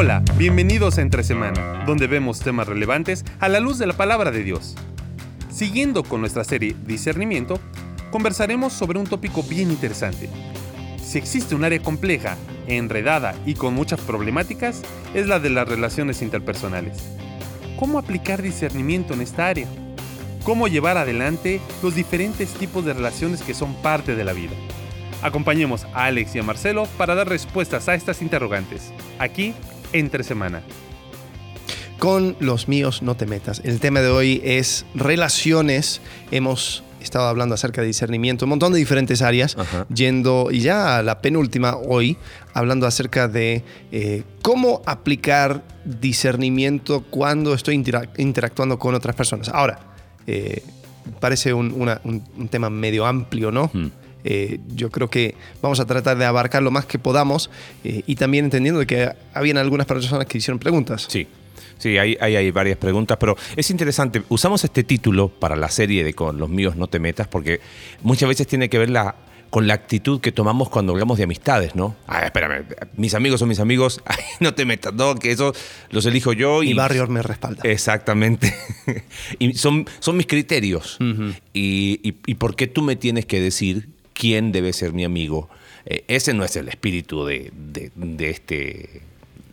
Hola, bienvenidos a Entre Semana, donde vemos temas relevantes a la luz de la palabra de Dios. Siguiendo con nuestra serie Discernimiento, conversaremos sobre un tópico bien interesante. Si existe un área compleja, enredada y con muchas problemáticas, es la de las relaciones interpersonales. ¿Cómo aplicar discernimiento en esta área? ¿Cómo llevar adelante los diferentes tipos de relaciones que son parte de la vida? Acompañemos a Alex y a Marcelo para dar respuestas a estas interrogantes, aquí entre semana. Con los míos no te metas. El tema de hoy es relaciones. Hemos estado hablando acerca de discernimiento, un montón de diferentes áreas, yendo y ya a la penúltima hoy, hablando acerca de eh, cómo aplicar discernimiento cuando estoy interactuando con otras personas. Ahora, eh, parece un, tema medio amplio, ¿no? Hmm. Eh, yo creo que vamos a tratar de abarcar lo más que podamos eh, y también entendiendo que habían algunas personas que hicieron preguntas. Sí. Sí, hay, hay, varias preguntas, pero es interesante. Usamos este título para la serie de Con los míos no te metas porque muchas veces tiene que ver la, con la actitud que tomamos cuando hablamos de amistades, ¿no? Ah, espérame, mis amigos son mis amigos, no te metas, no, que eso los elijo yo. Y, Mi barrio me respalda. Exactamente. y son, son mis criterios. y, y, por qué tú me tienes que decir quién debe ser mi amigo. Eh, ese no es el espíritu de, este,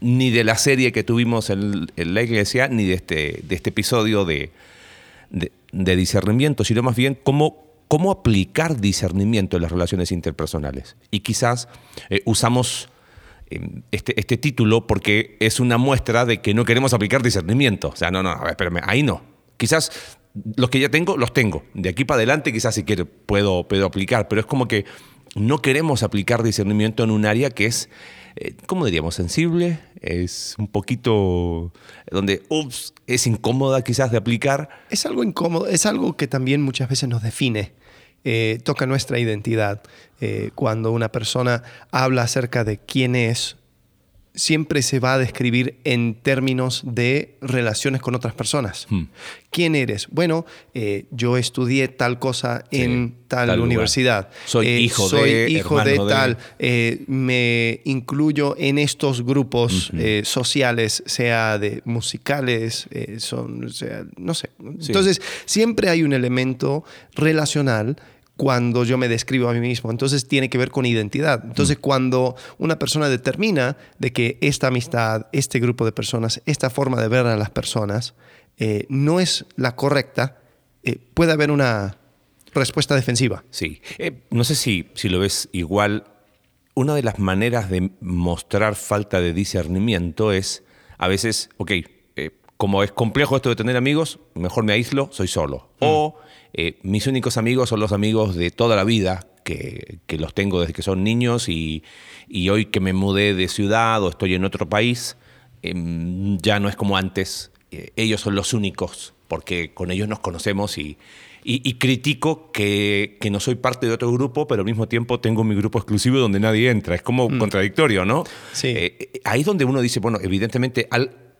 ni de la serie que tuvimos en, la iglesia, ni de este, de este episodio de, discernimiento, sino más bien cómo, cómo aplicar discernimiento en las relaciones interpersonales. Y quizás eh, usamos em, este, este, título porque es una muestra de que no queremos aplicar discernimiento. O sea, no, no, espérame, ahí no. Quizás los que ya tengo, los tengo. De aquí para adelante quizás si quiero puedo, puedo aplicar, pero es como que no queremos aplicar discernimiento en un área que es, eh, ¿cómo diríamos? Sensible, es un poquito donde, ups, es incómoda quizás de aplicar. Es algo incómodo, es algo que también muchas veces nos define. Eh, toca nuestra identidad. Eh, cuando una persona habla acerca de quién es, siempre se va a describir en términos de relaciones con otras personas. Hmm. ¿Quién eres? Bueno, eh, yo estudié tal cosa en tal, universidad. Soy eh, hijo soy de. hijo de tal. Eh, me incluyo en estos grupos sociales, sea de musicales, son, sea, no sé. Entonces, siempre hay un elemento relacional cuando yo me describo a mí mismo. Entonces tiene que ver con identidad. Entonces mm. cuando una persona determina de que esta amistad, este grupo de personas, esta forma de ver a las personas eh, no es la correcta, eh, puede haber una respuesta defensiva. Sí. Eh, no sé si, si lo ves igual. Una de las maneras de mostrar falta de discernimiento es a veces, ok, como es complejo esto de tener amigos, mejor me aíslo, soy solo. Mm. O eh, mis únicos amigos son los amigos de toda la vida, que, los tengo desde que son niños y, hoy que me mudé de ciudad o estoy en otro país, em, ya no es como antes. Eh, ellos son los únicos, porque con ellos nos conocemos y, critico que, no soy parte de otro grupo, pero al mismo tiempo tengo mi grupo exclusivo donde nadie entra. Es como mm. contradictorio, ¿no? Sí. Eh, ahí es donde uno dice, bueno, evidentemente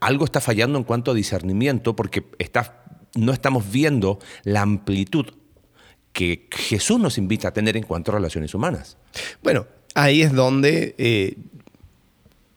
algo está fallando en cuanto a discernimiento porque está no estamos viendo la amplitud que Jesús nos invita a tener en cuanto a relaciones humanas. Bueno, ahí es donde eh,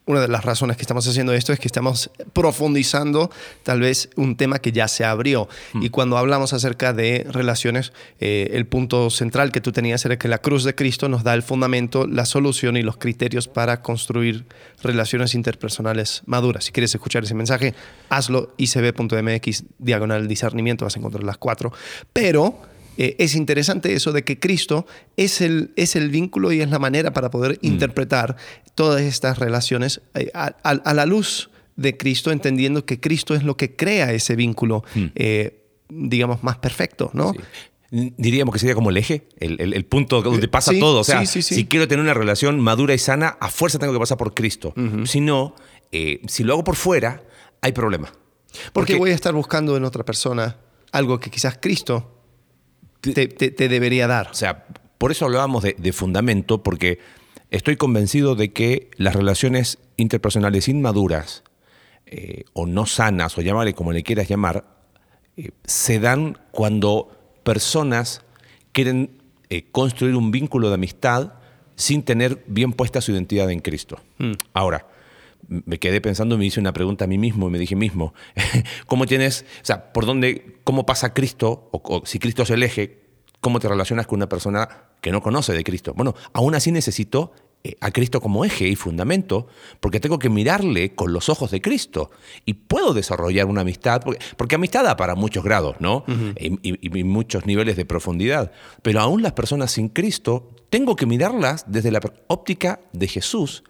una de las razones que estamos haciendo esto es que estamos profundizando tal vez un tema que ya se abrió. Hmm. Y cuando hablamos acerca de relaciones, eh, el punto central que tú tenías era que la cruz de Cristo nos da el fundamento, la solución y los criterios para construir relaciones interpersonales maduras. Si quieres escuchar ese mensaje, hazlo icb.mx, diagonal discernimiento, vas a encontrar las cuatro. Pero eh, es interesante eso de que Cristo es el, es el vínculo y es la manera para poder mm. interpretar todas estas relaciones eh, a, la luz de Cristo, entendiendo que Cristo es lo que crea ese vínculo, mm. eh, digamos, más perfecto, ¿no? Diríamos que sería como el eje, el, punto donde pasa todo. O sea, si quiero tener una relación madura y sana, a fuerza tengo que pasar por Cristo. Si no, si lo hago por fuera, hay problema. Porque, Porque voy a estar buscando en otra persona algo que quizás Cristo te, debería dar. O sea, por eso hablábamos de, fundamento, porque estoy convencido de que las relaciones interpersonales inmaduras eh, o no sanas, o llamarle como le quieras llamar, eh, se dan cuando personas quieren eh, construir un vínculo de amistad sin tener bien puesta su identidad en Cristo. Hmm. Ahora, me quedé pensando y me hice una pregunta a mí mismo y me dije mismo, ¿cómo tienes, o sea, por dónde, cómo pasa Cristo, o, si Cristo es el eje, cómo te relacionas con una persona que no conoce de Cristo? Bueno, aún así necesito eh, a Cristo como eje y fundamento, porque tengo que mirarle con los ojos de Cristo y puedo desarrollar una amistad, porque, amistad da para muchos grados, ¿no? y, muchos niveles de profundidad, pero aún las personas sin Cristo, tengo que mirarlas desde la óptica de Jesús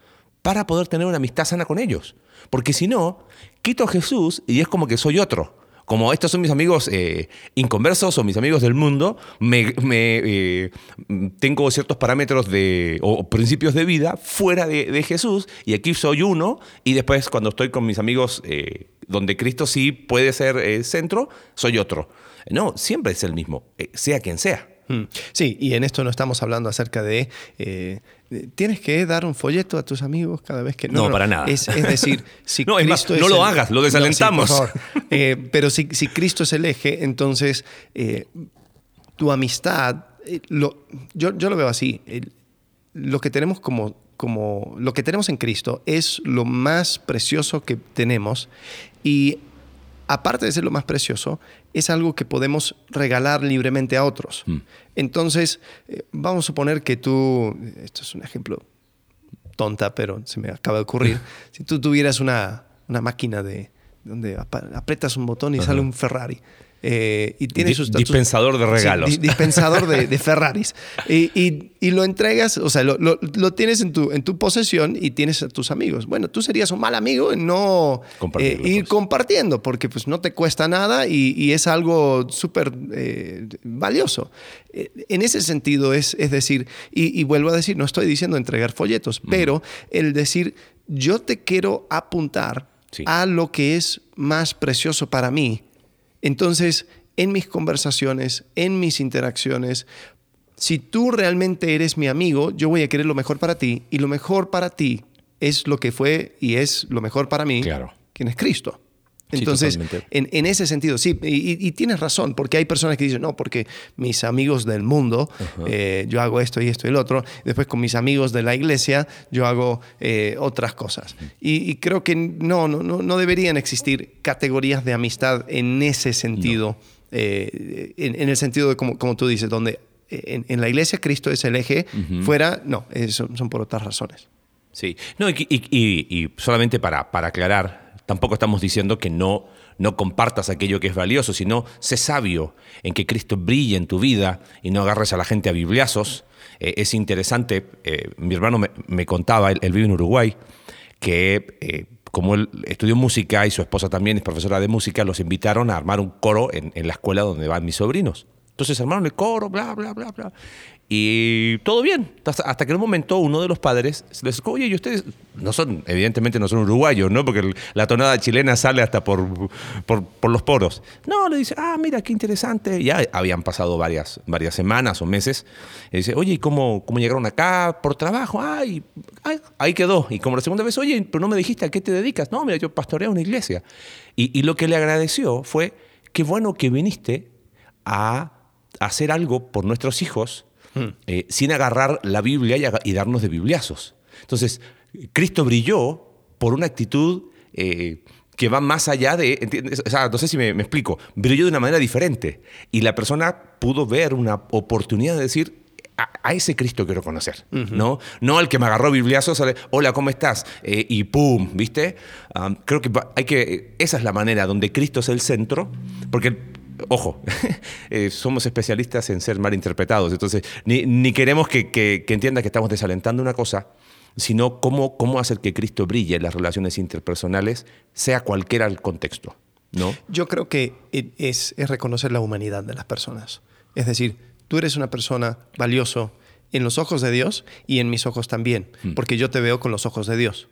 para poder tener una amistad sana con ellos, porque si no, quito a Jesús y es como que soy otro como estos son mis amigos eh, inconversos o mis amigos del mundo, me, eh, tengo ciertos parámetros de, o principios de vida fuera de, Jesús y aquí soy uno y después cuando estoy con mis amigos eh, donde Cristo sí puede ser centro, soy otro. No, siempre es el mismo, sea quien sea. Hmm. Sí, y en esto no estamos hablando acerca de tienes que dar un folleto a tus amigos cada vez que... No, no, para nada. Es, decir, si no, Cristo no lo hagas, lo desalentamos. Eh, pero si, Cristo es el eje, entonces eh, tu amistad, eh, lo, yo, yo, lo veo así, lo que tenemos como, como, lo que tenemos en Cristo es lo más precioso que tenemos y aparte de ser lo más precioso, es algo que podemos regalar libremente a otros. Mm. Entonces, eh, vamos a suponer que tú, esto es un ejemplo tonta, pero se me acaba de ocurrir, si tú tuvieras una, una máquina de donde apretas un botón y sale un Ferrari. Eh, y tiene sus, dispensador de regalos. dispensador de, Ferraris. Y, lo entregas, o sea, lo, tienes en tu, en tu posesión y tienes a tus amigos. Bueno, tú serías un mal amigo en no eh, ir pues. compartiendo, porque pues no te cuesta nada y, es algo súper eh, valioso. En ese sentido es, es decir, y, vuelvo a decir, no estoy diciendo entregar folletos, pero el decir, yo te quiero apuntar a lo que es más precioso para mí entonces, en mis conversaciones, en mis interacciones, si tú realmente eres mi amigo, yo voy a querer lo mejor para ti y lo mejor para ti es lo que fue y es lo mejor para mí, claro. quien es Cristo. Entonces, en, ese sentido, sí, y, tienes razón, porque hay personas que dicen, no, porque mis amigos del mundo, eh, yo hago esto y esto y el otro, después con mis amigos de la iglesia, yo hago eh, otras cosas. Y, creo que no, no, no, deberían existir categorías de amistad en ese sentido, eh, en, el sentido de como, como tú dices, donde en, la iglesia Cristo es el eje, fuera, no, son, son, por otras razones. Sí, no, y, solamente para, para aclarar, Tampoco estamos diciendo que no, no compartas aquello que es valioso, sino sé sabio en que Cristo brille en tu vida y no agarres a la gente a bibliazos. Eh, es interesante, eh, mi hermano me, contaba, él, vive en Uruguay, que eh, como él estudió música y su esposa también es profesora de música, los invitaron a armar un coro en, en la escuela donde van mis sobrinos. Entonces armaron el coro, bla, bla, bla, bla. Y todo bien, hasta, que en un momento uno de los padres les dijo, oye, y ustedes no son, evidentemente no son uruguayos, ¿no? Porque la tonada chilena sale hasta por, por, los poros. No, le dice, ah, mira, qué interesante. Ya habían pasado varias, varias semanas o meses. Y dice, oye, ¿y cómo, cómo llegaron acá? Por trabajo. Ay, ahí quedó. Y como la segunda vez, oye, pero no me dijiste a qué te dedicas. No, mira, yo pastoreo una iglesia. Y, y lo que le agradeció fue, qué bueno que viniste a hacer algo por nuestros hijos Eh, sin agarrar la Biblia y, darnos de bibliazos. Entonces, Cristo brilló por una actitud eh, que va más allá de, o sea, no sé si me, explico, brilló de una manera diferente y la persona pudo ver una oportunidad de decir, a, ese Cristo quiero conocer, ¿no? No al que me agarró bibliazos, hola, ¿cómo estás? Eh, y pum, ¿viste? Ah, creo que hay que, esa es la manera donde Cristo es el centro, porque ojo, eh, somos especialistas en ser mal interpretados, entonces ni, queremos que, entienda que estamos desalentando una cosa, sino cómo, cómo hacer que Cristo brille en las relaciones interpersonales, sea cualquiera el contexto. ¿no? Yo creo que es, reconocer la humanidad de las personas. Es decir, tú eres una persona valioso en los ojos de Dios y en mis ojos también, mm. porque yo te veo con los ojos de Dios.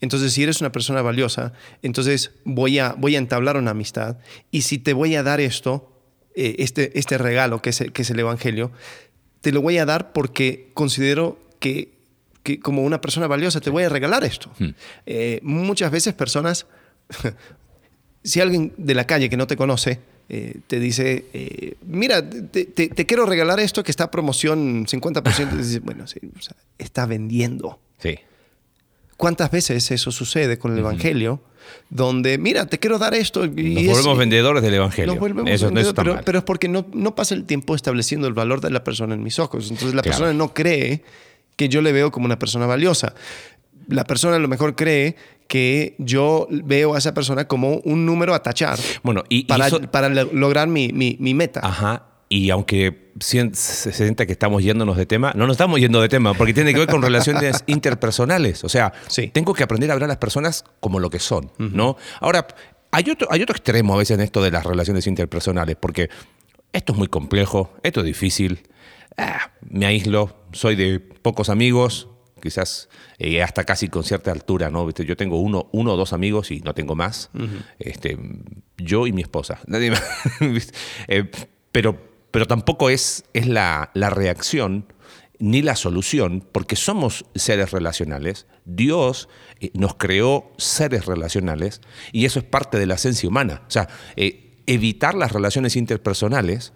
Entonces, si eres una persona valiosa, entonces voy a, voy a entablar una amistad y si te voy a dar esto, eh, este, este regalo que es, que es el Evangelio, te lo voy a dar porque considero que, que como una persona valiosa te voy a regalar esto. Hmm. Eh, muchas veces personas, si alguien de la calle que no te conoce, eh, te dice, mira, te, quiero regalar esto que está a promoción 50%, dices, bueno, sí, está vendiendo. Sí ¿Cuántas veces eso sucede con el Evangelio? Donde, mira, te quiero dar esto. Y Nos es- volvemos vendedores del Evangelio. nos volvemos eso, vendedores, eso está pero, mal. pero es porque no, no pasa el tiempo estableciendo el valor de la persona en mis ojos. Entonces la Claro. persona no cree que yo le veo como una persona valiosa. La persona a lo mejor cree que yo veo a esa persona como un número a tachar Bueno, y- y para, eso- para lo- lograr mi, mi- mi meta. Ajá. Y aunque se sienta que estamos yéndonos de tema, no nos estamos yendo de tema, porque tiene que ver con relaciones interpersonales. O sea, Sí. tengo que aprender a ver a las personas como lo que son, ¿no? Ahora, hay otro, hay otro extremo a veces en esto de las relaciones interpersonales, porque esto es muy complejo, esto es difícil, ah, me aíslo, soy de pocos amigos, quizás eh, hasta casi con cierta altura, ¿no? ¿Viste? Yo tengo uno, uno o dos amigos y no tengo más. este, yo y mi esposa. Nadie más. Eh, pero, pero tampoco es, es la, la reacción ni la solución, porque somos seres relacionales. Dios eh, nos creó seres relacionales y eso es parte de la esencia humana. O sea, eh, evitar las relaciones interpersonales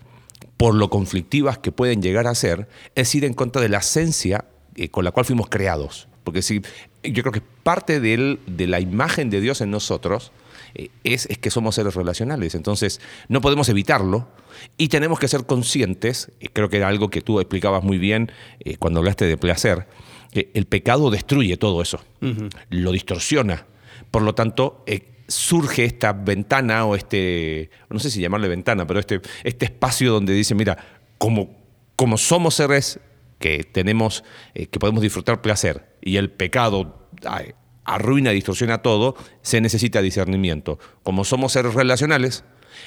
por lo conflictivas que pueden llegar a ser, es ir en contra de la esencia eh, con la cual fuimos creados. Porque si, yo creo que parte del- de la imagen de Dios en nosotros es, es que somos seres relacionales. Entonces, no podemos evitarlo y tenemos que ser conscientes, eh, creo que era algo que tú explicabas muy bien eh, cuando hablaste de placer, que el pecado destruye todo eso, lo distorsiona. Por lo tanto, eh, surge esta ventana o este, no sé si llamarle ventana, pero este, este espacio donde dice, mira, como, como somos seres que tenemos, eh, que podemos disfrutar placer y el pecado ay, arruina distorsiona todo, se necesita discernimiento. Como somos seres relacionales,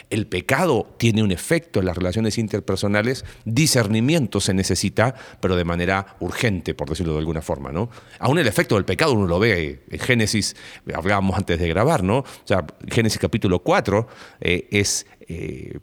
el pecado tiene un efecto en las relaciones interpersonales, discernimiento se necesita, pero de manera urgente, por decirlo de alguna forma, ¿no? Aún el efecto del pecado uno lo ve en Génesis, hablábamos antes de grabar, ¿no? O sea, Génesis capítulo 4 eh, es... eh,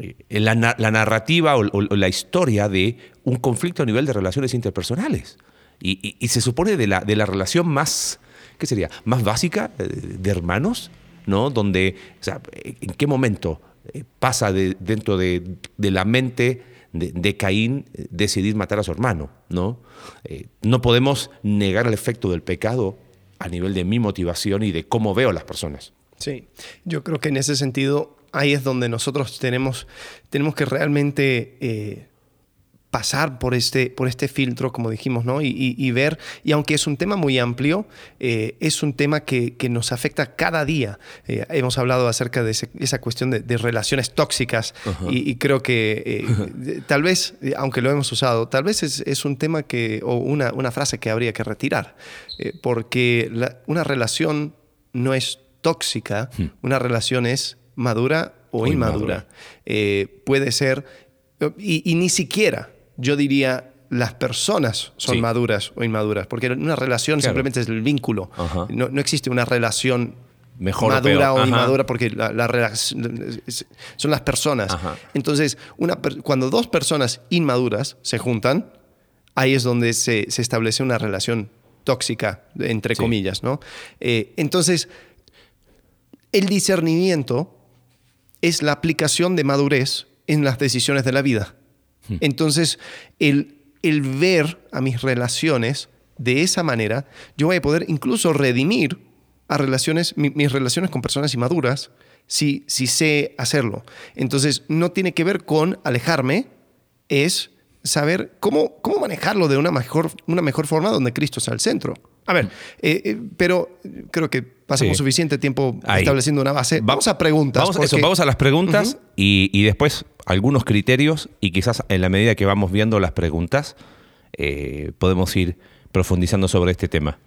eh, la, na- la narrativa o, la historia de un conflicto a nivel de relaciones interpersonales. Y, y- y se supone de la, de la relación más, ¿qué sería? Más básica eh, de hermanos, ¿no? Donde, o sea, ¿en qué momento eh, pasa de- dentro de, la mente de, Caín eh, decidir matar a su hermano, ¿no? No podemos negar el efecto del pecado a nivel de mi motivación y de cómo veo a las personas. Sí, yo creo que en ese sentido ahí es donde nosotros tenemos, tenemos que realmente pasar por este, por este filtro, como dijimos, ¿no? Y, y- y ver, y aunque es un tema muy amplio, eh, es un tema que, que nos afecta cada día. Eh, hemos hablado acerca de ese- esa cuestión de, de relaciones tóxicas y, y creo que eh, tal vez, aunque lo hemos usado, tal vez es, es un tema que, o una, una frase que habría que retirar, porque la- una relación no es tóxica, una relación es madura o, O inmadura. inmadura. Puede ser, y ni siquiera yo diría las personas son Sí. maduras o inmaduras, porque una relación Claro. simplemente es el vínculo. No, no existe una relación Mejor madura o, inmadura porque la, son las personas. Ajá. Entonces, una cuando dos personas inmaduras se juntan, ahí es donde se, se establece una relación tóxica, entre Sí. comillas, ¿no? Eh, entonces, el discernimiento es la aplicación de madurez en las decisiones de la vida. Entonces, el, el ver a mis relaciones de esa manera, yo voy a poder incluso redimir a relaciones, mi- mis relaciones con personas inmaduras si, si sé hacerlo. Entonces, no tiene que ver con alejarme, es saber cómo, cómo manejarlo de una mejor, una mejor forma donde Cristo está al centro. A ver, eh, eh, pero creo que pasamos Sí. suficiente tiempo Ahí. estableciendo una base. Vamos a preguntas. Vamos, eso, porque- vamos a las preguntas y, y después algunos criterios y quizás en la medida que vamos viendo las preguntas eh, podemos ir profundizando sobre este tema.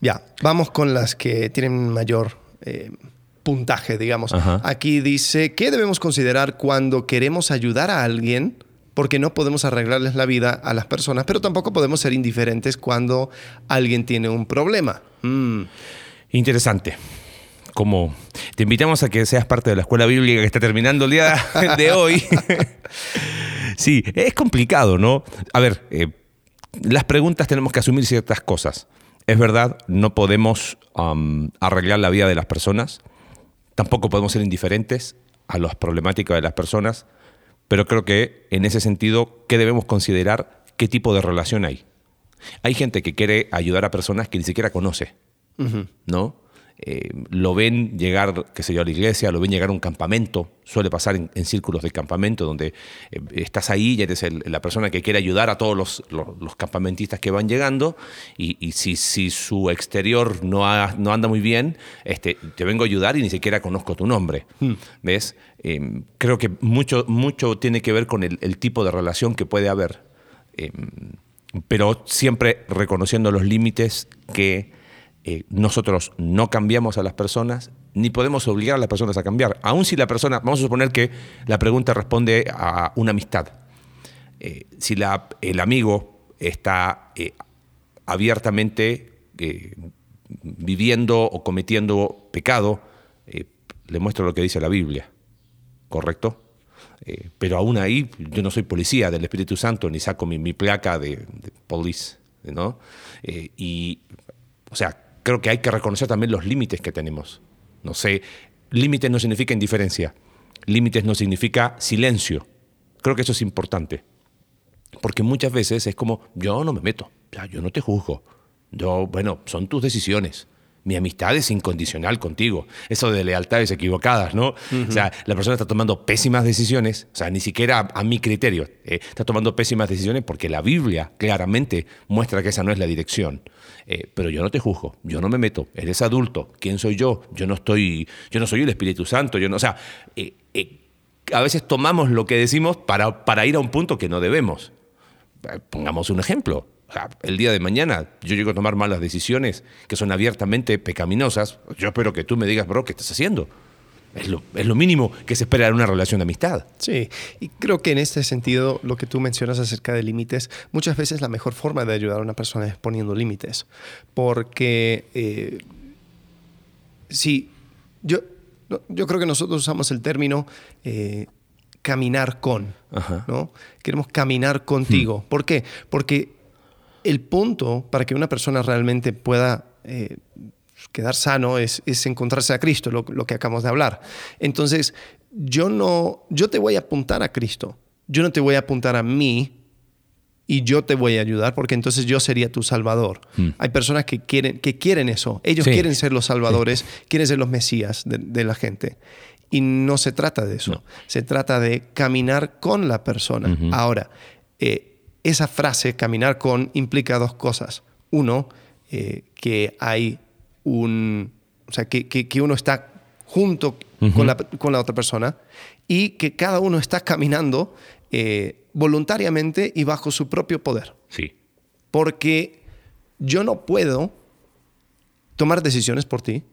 Ya, vamos con las que tienen mayor eh, puntaje, digamos. Ajá. Aquí dice, ¿qué debemos considerar cuando queremos ayudar a alguien? Porque no podemos arreglarles la vida a las personas, pero tampoco podemos ser indiferentes cuando alguien tiene un problema. Mm, Interesante. Como te invitamos a que seas parte de la escuela bíblica que está terminando el día de hoy. sí, es complicado, ¿no? A ver, eh, las preguntas tenemos que asumir ciertas cosas. Es verdad, no podemos am, arreglar la vida de las personas, tampoco podemos ser indiferentes a las problemáticas de las personas, pero creo que en ese sentido, ¿qué debemos considerar? ¿Qué tipo de relación hay? Hay gente que quiere ayudar a personas que ni siquiera conoce, ¿no? Eh, lo ven llegar, qué sé yo, a la iglesia, lo ven llegar a un campamento, suele pasar en, círculos de campamento donde eh, estás ahí y eres la persona que quiere ayudar a todos los, campamentistas que van llegando y, si, si, su exterior no, no, anda muy bien, este, te vengo a ayudar y ni siquiera conozco tu nombre. Hmm. ¿Ves? Em, creo que mucho, mucho tiene que ver con el, el tipo de relación que puede haber, em, pero siempre reconociendo los límites que eh, nosotros no cambiamos a las personas ni podemos obligar a las personas a cambiar. Aun si la persona, vamos a suponer que la pregunta responde a una amistad. Eh, si la, el amigo está eh, abiertamente viviendo o cometiendo pecado, le muestro lo que dice la Biblia, ¿correcto? pero aún ahí yo no soy policía del Espíritu Santo ni saco mi, placa de, de police, ¿no? y, o sea, creo que hay que reconocer también los límites que tenemos. No sé, límites no significa indiferencia, límites no significa silencio. Creo que eso es importante. Porque muchas veces es como, yo no me meto, yo no te juzgo. Yo, bueno, son tus decisiones. Mi amistad es incondicional contigo. Eso de lealtades equivocadas, ¿no? O sea, la persona está tomando pésimas decisiones, o sea, ni siquiera a, mi criterio, eh, está tomando pésimas decisiones porque la Biblia claramente muestra que esa no es la dirección. Eh, pero yo no te juzgo, yo no me meto, eres adulto, ¿quién soy yo? Yo no estoy, yo no soy el Espíritu Santo, yo no, o sea, eh, a veces tomamos lo que decimos para, para ir a un punto que no debemos. Pongamos un ejemplo. El día de mañana yo llego a tomar malas decisiones que son abiertamente pecaminosas. Yo espero que tú me digas, bro, ¿qué estás haciendo? Es lo, mínimo que se espera en una relación de amistad. Sí, y creo que en este sentido lo que tú mencionas acerca de límites, muchas veces la mejor forma de ayudar a una persona es poniendo límites. Porque eh, si yo, yo creo que nosotros usamos el término eh, caminar con, ¿no? Queremos caminar contigo. Hmm. ¿Por qué? Porque el punto para que una persona realmente pueda eh, quedar sano es, encontrarse a Cristo, lo, que acabamos de hablar. Entonces, yo no, yo te voy a apuntar a Cristo. Yo no te voy a apuntar a mí y yo te voy a ayudar porque entonces yo sería tu salvador. Hmm. Hay personas que quieren, que quieren eso. Ellos quieren ser los salvadores, quieren ser los mesías de, la gente. Y no se trata de eso. Se trata de caminar con la persona. Ahora, eh, esa frase, caminar con, implica dos cosas. Uno, eh, que hay un, o sea, que, que, uno está junto con, la, con, la, otra persona y que cada uno está caminando eh, voluntariamente y bajo su propio poder. Sí. Porque yo no puedo tomar decisiones por ti,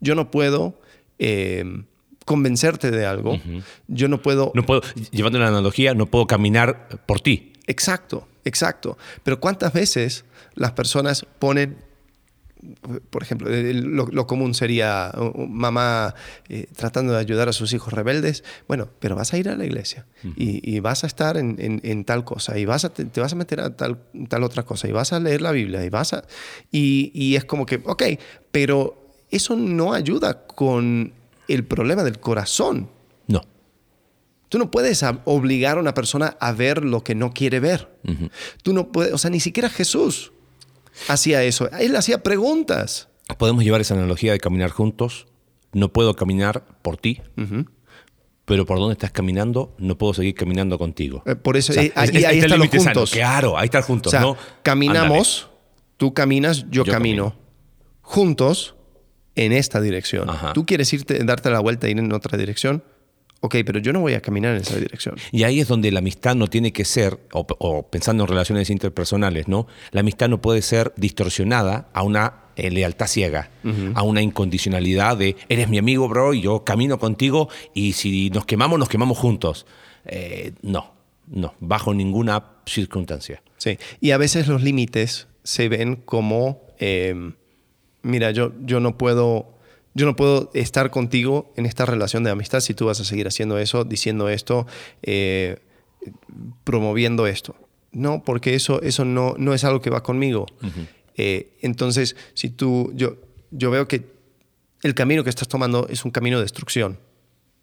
yo no puedo eh, convencerte de algo, yo no puedo... No puedo, llevando la analogía, no puedo caminar por ti. Exacto, exacto. Pero ¿cuántas veces las personas ponen por ejemplo, lo, común sería mamá eh, tratando de ayudar a sus hijos rebeldes. Bueno, pero vas a ir a la iglesia y, vas a estar en, tal cosa y vas a, te, vas a meter a tal, tal otra cosa y vas a leer la Biblia y vas a... Y, y es como que, ok, pero eso no ayuda con el problema del corazón. Tú no puedes obligar a una persona a ver lo que no quiere ver. Tú no puedes, o sea, ni siquiera Jesús hacía eso. Él hacía preguntas. Podemos llevar esa analogía de caminar juntos. No puedo caminar por ti, pero por dónde estás caminando, no puedo seguir caminando contigo. Eh, por eso, eh, ahí, están los juntos. Claro, ahí están juntos. caminamos, tú caminas, yo, camino. Juntos en esta dirección. Tú quieres irte, darte la vuelta e ir en otra dirección ok, pero yo no voy a caminar en esa dirección. Y ahí es donde la amistad no tiene que ser, o, pensando en relaciones interpersonales, ¿no? La amistad no puede ser distorsionada a una eh, lealtad ciega, a una incondicionalidad de eres mi amigo, bro, y yo camino contigo y si nos quemamos, nos quemamos juntos. Eh, no, no, bajo ninguna circunstancia. Sí, y a veces los límites se ven como, eh, mira, yo, yo no puedo yo no puedo estar contigo en esta relación de amistad si tú vas a seguir haciendo eso, diciendo esto, eh, promoviendo esto. No, porque eso, eso no, no es algo que va conmigo. Eh, entonces, si tú, yo, yo veo que el camino que estás tomando es un camino de destrucción,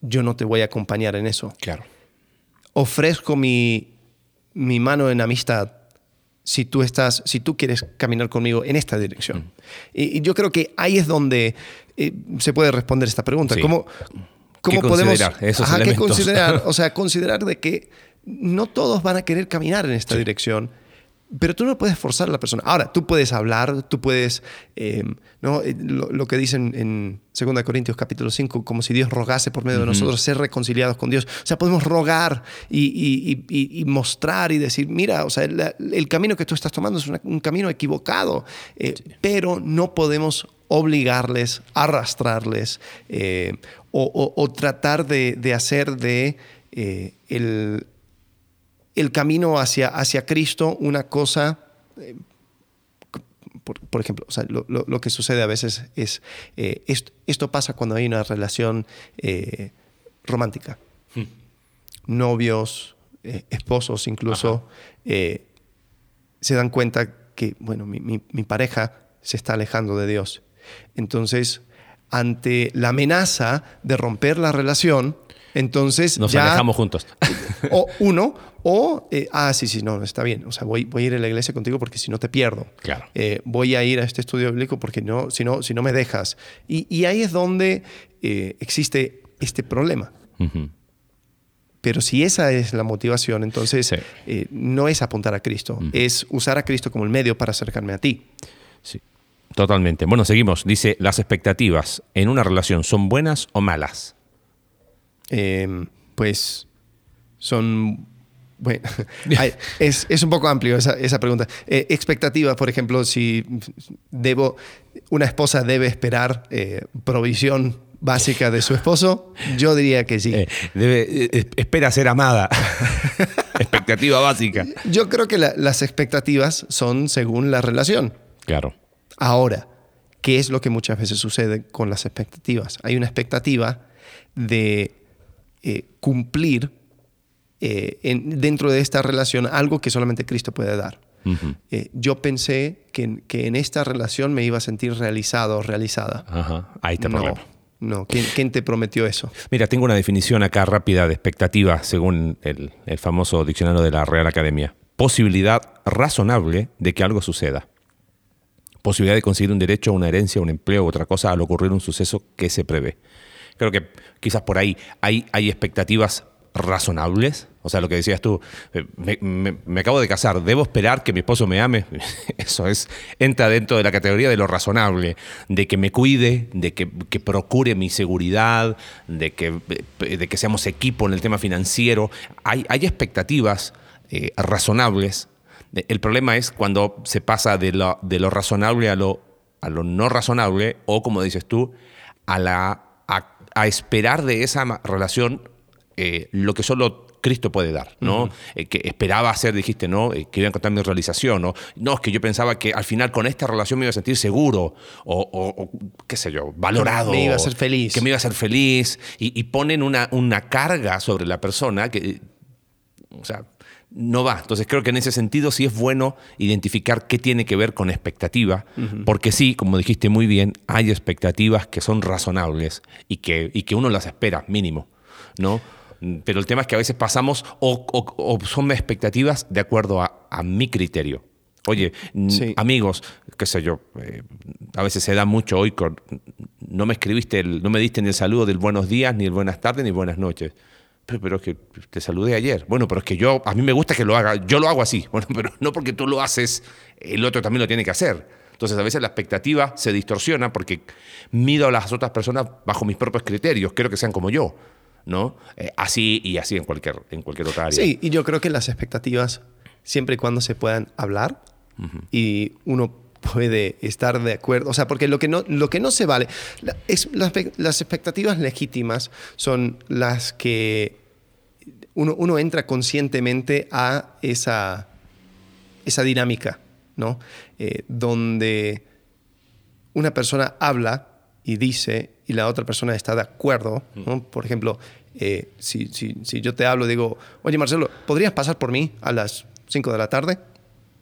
yo no te voy a acompañar en eso. Claro. Ofrezco mi, mi mano en amistad, si tú estás, si tú quieres caminar conmigo en esta dirección. Y, y yo creo que ahí es donde eh, se puede responder esta pregunta. Sí. ¿Cómo, cómo ¿Qué podemos considerar esos Ajá, considerar? O sea, considerar de que no todos van a querer caminar en esta dirección. Pero tú no puedes forzar a la persona. Ahora, tú puedes hablar, tú puedes, eh, ¿no? Eh, lo, lo que dicen en 2 Corintios capítulo 5, como si Dios rogase por medio de nosotros ser reconciliados con Dios. O sea, podemos rogar y, y- y- y mostrar y decir, mira, o sea, el, el camino que tú estás tomando es una- un camino equivocado, eh, pero no podemos obligarles, arrastrarles eh, o, o- o tratar de, de hacer de el, el camino hacia, hacia Cristo una cosa, eh, por, por ejemplo, o sea, lo, lo- lo que sucede a veces es, eh, esto, esto pasa cuando hay una relación eh, romántica. Novios, eh, esposos incluso, se dan cuenta que, bueno, mi, mi- mi pareja se está alejando de Dios. Entonces, ante la amenaza de romper la relación, entonces Nos ya alejamos juntos. o uno, o, eh, ah, sí, sí, no, está bien. O sea, voy, voy a ir a la iglesia contigo porque si no te pierdo. Claro. Eh, voy a ir a este estudio bíblico porque no, si, no, si no me dejas. Y, y ahí es donde eh, existe este problema. Pero si esa es la motivación, entonces Sí. no es apuntar a Cristo, es usar a Cristo como el medio para acercarme a ti. Sí, totalmente. Bueno, seguimos. Dice, las expectativas en una relación son buenas o malas. Eh, pues son... Bueno, es, es un poco amplio esa, esa pregunta. Eh, expectativa, por ejemplo, si debo, una esposa debe esperar eh, provisión básica de su esposo, yo diría que sí. Eh, debe- espera ser amada. Expectativa básica. Yo creo que la- las expectativas son según la relación. Claro. Ahora, ¿qué es lo que muchas veces sucede con las expectativas? Hay una expectativa de cumplir eh, en- dentro de esta relación algo que solamente Cristo puede dar. Eh, yo pensé que, en- que en esta relación me iba a sentir realizado o realizada. Ajá. Ahí está el no, problema. no. ¿Quién, quién te prometió eso? Mira, tengo una definición acá rápida de expectativa según el, el famoso diccionario de la Real Academia. Posibilidad razonable de que algo suceda. Posibilidad de conseguir un derecho, una herencia, un empleo otra cosa al ocurrir un suceso que se prevé. Creo que quizás por ahí hay, hay expectativas razonables. O sea, lo que decías tú, eh, me, acabo de casar, ¿debo esperar que mi esposo me ame? Eso es, entra dentro de la categoría de lo razonable, de que me cuide, de que, que procure mi seguridad, de que, eh, de que seamos equipo en el tema financiero. Hay, hay expectativas eh, razonables. El problema es cuando se pasa de lo, de lo razonable a lo, a lo no razonable o, como dices tú, a, la, a, esperar de esa relación eh, lo que solo Cristo puede dar, ¿no? Eh, que esperaba hacer, dijiste, ¿no? Eh, que iba a encontrar mi realización, ¿no? No, es que yo pensaba que al final con esta relación me iba a sentir seguro o, o- o, qué sé yo, valorado. Me iba a hacer feliz. Que me iba a hacer feliz y, y ponen una, una carga sobre la persona que, o sea, no va. Entonces creo que en ese sentido sí es bueno identificar qué tiene que ver con expectativa, porque sí, como dijiste muy bien, hay expectativas que son razonables y que, y que uno las espera, mínimo, ¿no? Pero el tema es que a veces pasamos o, o- o son expectativas de acuerdo a, a mi criterio. Oye, Sí. amigos, qué sé yo, eh, a veces se da mucho hoy con, no me escribiste, el- no me diste ni el saludo del buenos días, ni el buenas tardes, ni buenas noches. Pero, pero es que te saludé ayer. Bueno, pero es que yo, a mí me gusta que lo haga, yo lo hago así. Bueno, pero no porque tú lo haces, el otro también lo tiene que hacer. Entonces a veces la expectativa se distorsiona porque mido a las otras personas bajo mis propios criterios, quiero que sean como yo, ¿no? Eh, así y así en cualquier, en cualquier otra área. Sí, y yo creo que las expectativas, siempre y cuando se puedan hablar y uno puede estar de acuerdo, o sea, porque lo que no, lo que no se vale, la- es, las expectativas legítimas son las que uno, uno entra conscientemente a esa, esa dinámica, ¿no? Eh, donde una persona habla y dice y la otra persona está de acuerdo. ¿no? Por ejemplo, eh, si, si- si yo te hablo, digo, oye Marcelo, ¿podrías pasar por mí a las 5 de la tarde?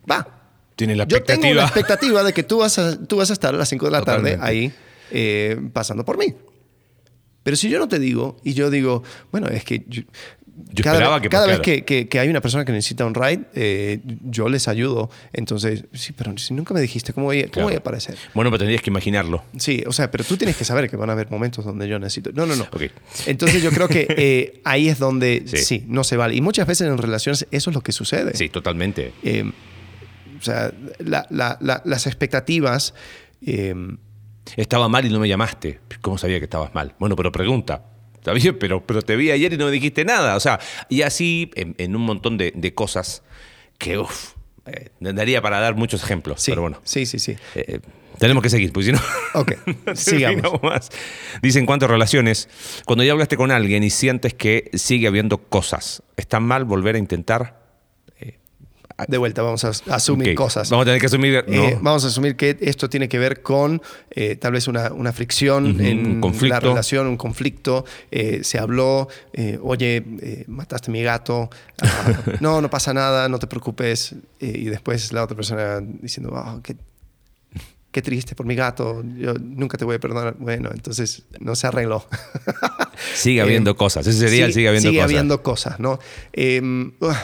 Va. Tiene la Yo tengo la expectativa. expectativa de que tú vas a, tú vas a estar a las 5 de la Totalmente. tarde ahí eh, pasando por mí. Pero si yo no te digo y yo digo, bueno, es que yo- Yo cada, esperaba vez- que cada vez que, que- que hay una persona que necesita un ride, eh, yo les ayudo. Entonces, sí, pero si nunca me dijiste, ¿cómo voy, a- cómo Claro. voy a aparecer? Bueno, pero tendrías que imaginarlo. Sí, o sea, pero tú tienes que saber que van a haber momentos donde yo necesito. No, no, no. Ok. Entonces yo creo que eh, ahí es donde sí. Sí. no se vale. Y muchas veces en relaciones eso es lo que sucede. Sí, totalmente. Eh, o sea, la- la- la- las expectativas. eh, Estaba mal y no me llamaste. ¿Cómo sabía que estabas mal? Bueno, pero pregunta. Está bien, pero, pero te vi ayer y no me dijiste nada. O sea, y así en, en un montón de, de cosas que, uff, daría para dar muchos ejemplos. sí, Pero bueno, sí, sí, sí. eh, tenemos que seguir, porque si no... Ok, sigamos. más. Dice, en cuanto a relaciones, cuando ya hablaste con alguien y sientes que sigue habiendo cosas, ¿está mal volver a intentar? De vuelta, vamos a asumir cosas. Vamos a tener que asumir... no. Eh, vamos a asumir que esto tiene que ver con eh, tal vez una, una fricción en un conflicto. la relación, un conflicto. eh, se habló, oye, mataste a mi gato. Ah, no, no pasa nada, no te preocupes. Y después la otra persona diciendo, "Ah, qué, qué triste por mi gato, yo nunca te voy a perdonar. Bueno, entonces no se arregló. Sigue Eh, habiendo cosas. Ese sería el sigue habiendo sigue cosas. habiendo cosas, ¿no? Eh, ugh,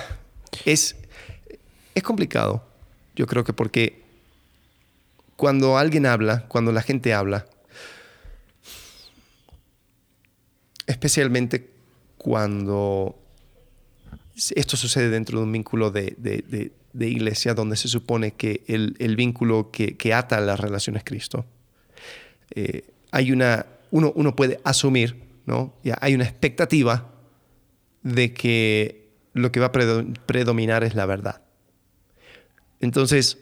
es, es complicado, yo creo que porque cuando alguien habla, cuando la gente habla, especialmente cuando esto sucede dentro de un vínculo de, iglesia donde se supone que el, vínculo que, ata las relaciones es Cristo, eh, hay una, uno, puede asumir, ¿no? Hay una expectativa de que lo que va a predo- predominar es la verdad. Entonces,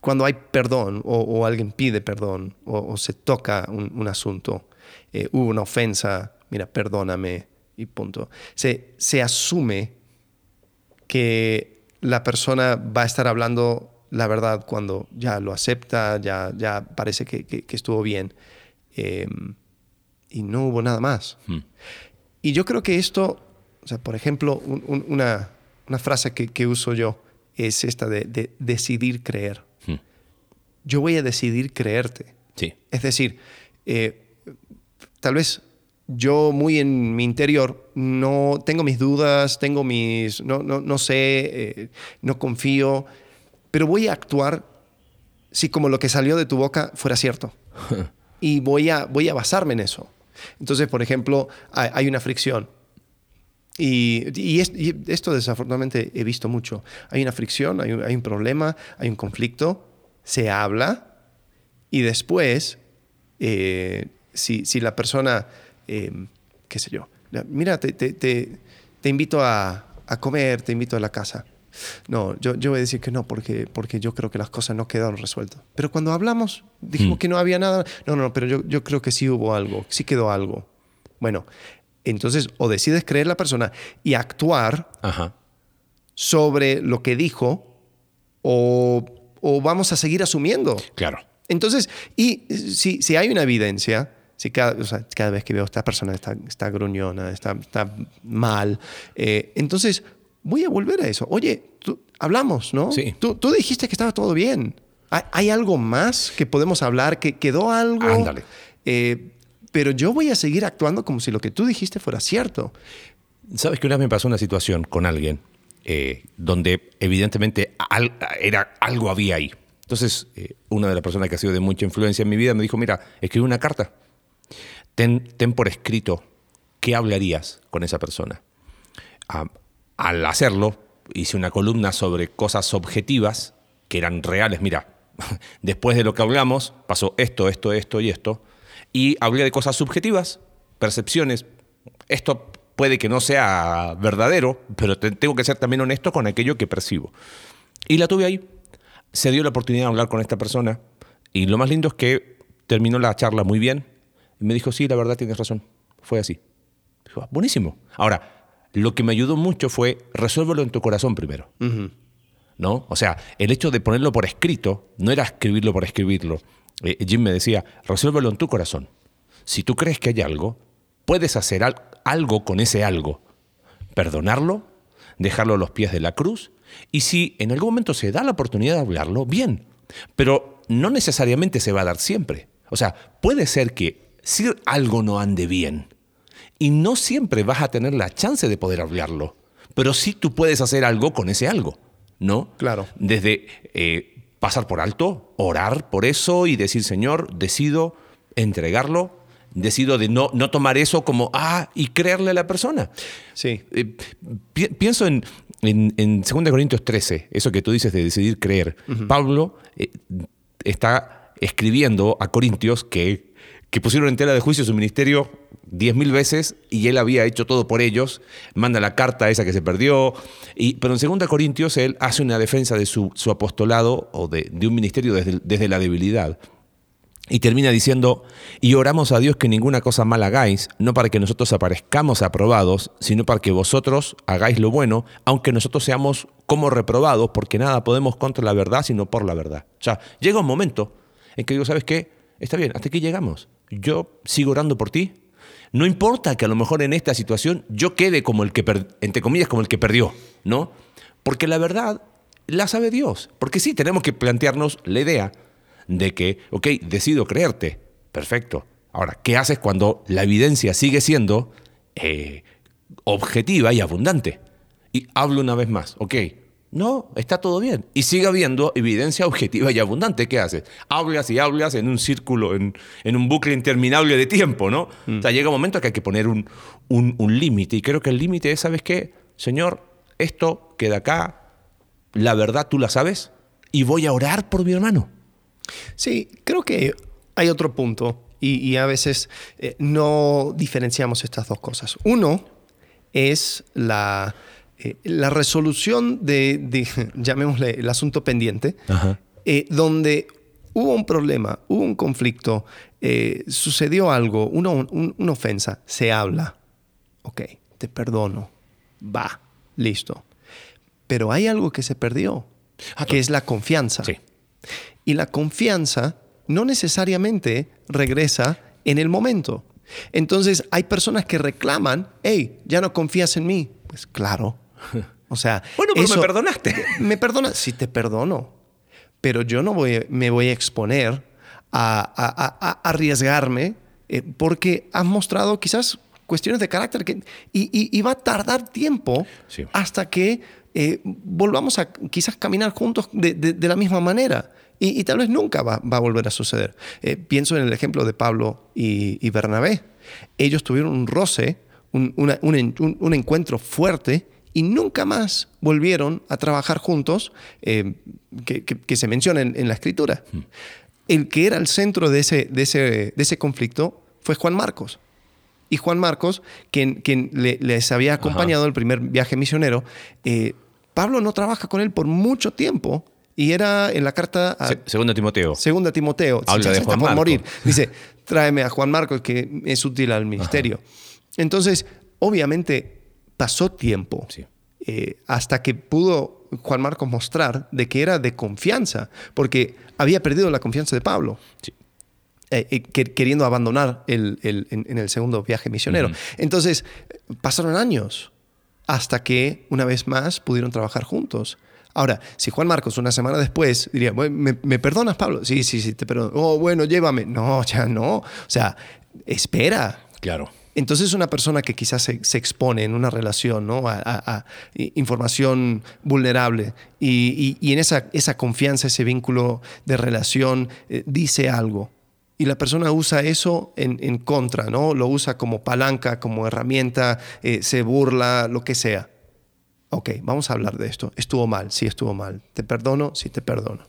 cuando hay perdón o, o alguien pide perdón o, o se toca un, un asunto, eh, hubo una ofensa, mira, perdóname y punto. Se, se asume que la persona va a estar hablando la verdad cuando ya lo acepta, ya, ya parece que, que- que estuvo bien eh, y no hubo nada más. Hmm. Y yo creo que esto, o sea, por ejemplo, un- un- una, una frase que, que uso yo es esta de, de decidir creer. Hmm. Yo voy a decidir creerte. Sí. Es decir, eh, tal vez yo muy en mi interior no tengo mis dudas, tengo mis, no, no, no sé, eh, no confío, pero voy a actuar si como lo que salió de tu boca fuera cierto. y voy a, voy a basarme en eso. Entonces, por ejemplo, hay, hay una fricción. Y, y es- y esto desafortunadamente he visto mucho. Hay una fricción, hay un, hay un problema, hay un conflicto, se habla y después, eh, si, si la persona, eh, qué sé yo, mira, te, te- te- te invito a, a comer, te invito a la casa. No, yo, yo voy a decir que no, porque, porque yo creo que las cosas no quedaron resueltas. Pero cuando hablamos, dijimos Mm. que no había nada. No, no, pero yo, yo creo que sí hubo algo, sí quedó algo. Bueno, entonces o decides creer la persona y actuar Ajá. sobre lo que dijo o, o vamos a seguir asumiendo. Claro. Entonces, y si, si hay una evidencia, si cada, o sea, cada vez que veo a esta persona está, está gruñona, está, está mal, eh, entonces voy a volver a eso. Oye, tú- hablamos, ¿no? Sí. Tú, tú dijiste que estaba todo bien. ¿Hay, hay algo más que podemos hablar? ¿Que quedó algo? Ándale. Eh, pero yo voy a seguir actuando como si lo que tú dijiste fuera cierto. ¿Sabes que una vez me pasó una situación con alguien eh, donde evidentemente era, algo había ahí? Entonces, eh, una de las personas que ha sido de mucha influencia en mi vida me dijo, mira, escribe una carta. Ten, ten por escrito qué hablarías con esa persona. Ah, al hacerlo, hice una columna sobre cosas objetivas que eran reales. Mira, después de lo que hablamos, pasó esto, esto, esto y esto. Y hablé de cosas subjetivas, percepciones. Esto puede que no sea verdadero, pero te- tengo que ser también honesto con aquello que percibo. Y la tuve ahí. Se dio la oportunidad de hablar con esta persona. Y lo más lindo es que terminó la charla muy bien. Y me dijo, sí, la verdad tienes razón. Fue así. Dijo, "Ah, buenísimo. Ahora, lo que me ayudó mucho fue resuélvelo en tu corazón primero. ¿No? O sea, el hecho de ponerlo por escrito no era escribirlo por escribirlo. Eh, Jim me decía, resuélvelo en tu corazón. Si tú crees que hay algo, puedes hacer al- algo con ese algo. Perdonarlo, dejarlo a los pies de la cruz. Y si en algún momento se da la oportunidad de hablarlo, bien. Pero no necesariamente se va a dar siempre. O sea, puede ser que si algo no ande bien Y no siempre vas a tener la chance de poder hablarlo, pero sí tú puedes hacer algo con ese algo, ¿no? Claro. Desde eh, pasar por alto, orar por eso y decir, Señor, decido entregarlo, decido de no, no tomar eso como, ah, y creerle a la persona. Sí. Eh, pi- pienso en, en, en 2 Corintios 13, eso que tú dices de decidir creer. Pablo eh, está escribiendo a Corintios que, que pusieron en tela de juicio su ministerio diez mil veces y él había hecho todo por ellos, manda la carta esa que se perdió, y, pero en 2 Corintios él hace una defensa de su, apostolado o de, de un ministerio desde, desde la debilidad. Y termina diciendo, y oramos a Dios que ninguna cosa mal hagáis, no para que nosotros aparezcamos aprobados, sino para que vosotros hagáis lo bueno, aunque nosotros seamos como reprobados, porque nada podemos contra la verdad, sino por la verdad. O sea, llega un momento en que digo, ¿sabes qué? Está bien, hasta aquí llegamos. Yo sigo orando por ti. No importa que a lo mejor en esta situación yo quede como el que, entre comillas, como el que perdió, ¿no? Porque la verdad la sabe Dios. Porque sí, tenemos que plantearnos la idea de que, ok, decido creerte, perfecto. Ahora, ¿qué haces cuando la evidencia sigue siendo eh, objetiva y abundante? Y hablo una vez más, ok, no, está todo bien. Y sigue habiendo evidencia objetiva y abundante, ¿qué haces? Hablas y hablas en un círculo, en, en un bucle interminable de tiempo, ¿no? O sea, llega un momento que hay que poner un, un- un límite. Y creo que el límite es, ¿sabes qué? Señor, esto queda acá, la verdad tú la sabes, y voy a orar por mi hermano. Sí, creo que hay otro punto y, y a veces eh, no diferenciamos estas dos cosas. Uno es la, eh, la resolución de, de, llamémosle, el asunto pendiente, eh, donde hubo un problema, hubo un conflicto, eh, sucedió algo, una, un- una ofensa, se habla. Ok, te perdono. Va, listo. Pero hay algo que se perdió, Ah, que es la confianza. Sí. Y la confianza no necesariamente regresa en el momento. Entonces hay personas que reclaman, hey, ya no confías en mí. Pues claro. O sea, Bueno, pero me perdonaste. Me perdonas, sí te perdono. Pero yo no voy, me voy a exponer a, a- a- a arriesgarme eh, porque has mostrado quizás cuestiones de carácter que, y, y- y va a tardar tiempo Sí. hasta que eh, volvamos a quizás caminar juntos de, de- de la misma manera. Y, y tal vez nunca va, va a volver a suceder. Eh, pienso en el ejemplo de Pablo y, y Bernabé. Ellos tuvieron un roce, un, una- un un- un encuentro fuerte y nunca más volvieron a trabajar juntos, eh, que, que- que se menciona en, en la escritura. El que era el centro de ese, de ese, de ese conflicto fue Juan Marcos. Y Juan Marcos, quien, quien le- les había acompañado el primer viaje misionero, eh, Pablo no trabaja con él por mucho tiempo y era en la carta a Se- Segundo Timoteo. Segunda Timoteo. Habla ya de Juan Marcos. morir. Dice, tráeme a Juan Marcos que es útil al ministerio. Entonces, obviamente, pasó tiempo Sí. eh, hasta que pudo Juan Marcos mostrar de que era de confianza, porque había perdido la confianza de Pablo. Sí. eh, eh, que- queriendo abandonar el, el- en, en el segundo viaje misionero. Entonces, pasaron años hasta que una vez más pudieron trabajar juntos. Ahora, si Juan Marcos una semana después diría, "Bueno, ¿me, me perdonas, Pablo? Sí, sí, sí, te perdono. Oh, bueno, llévame. No, ya no. O sea, espera. Claro. Entonces una persona que quizás se, expone en una relación ¿no? a, información vulnerable y, en esa, esa confianza, ese vínculo de relación eh, dice algo y la persona usa eso en, en contra, ¿no? lo usa como palanca, como herramienta, eh, se burla, lo que sea. Ok, vamos a hablar de esto. Estuvo mal, sí estuvo mal. Te perdono, sí te perdono.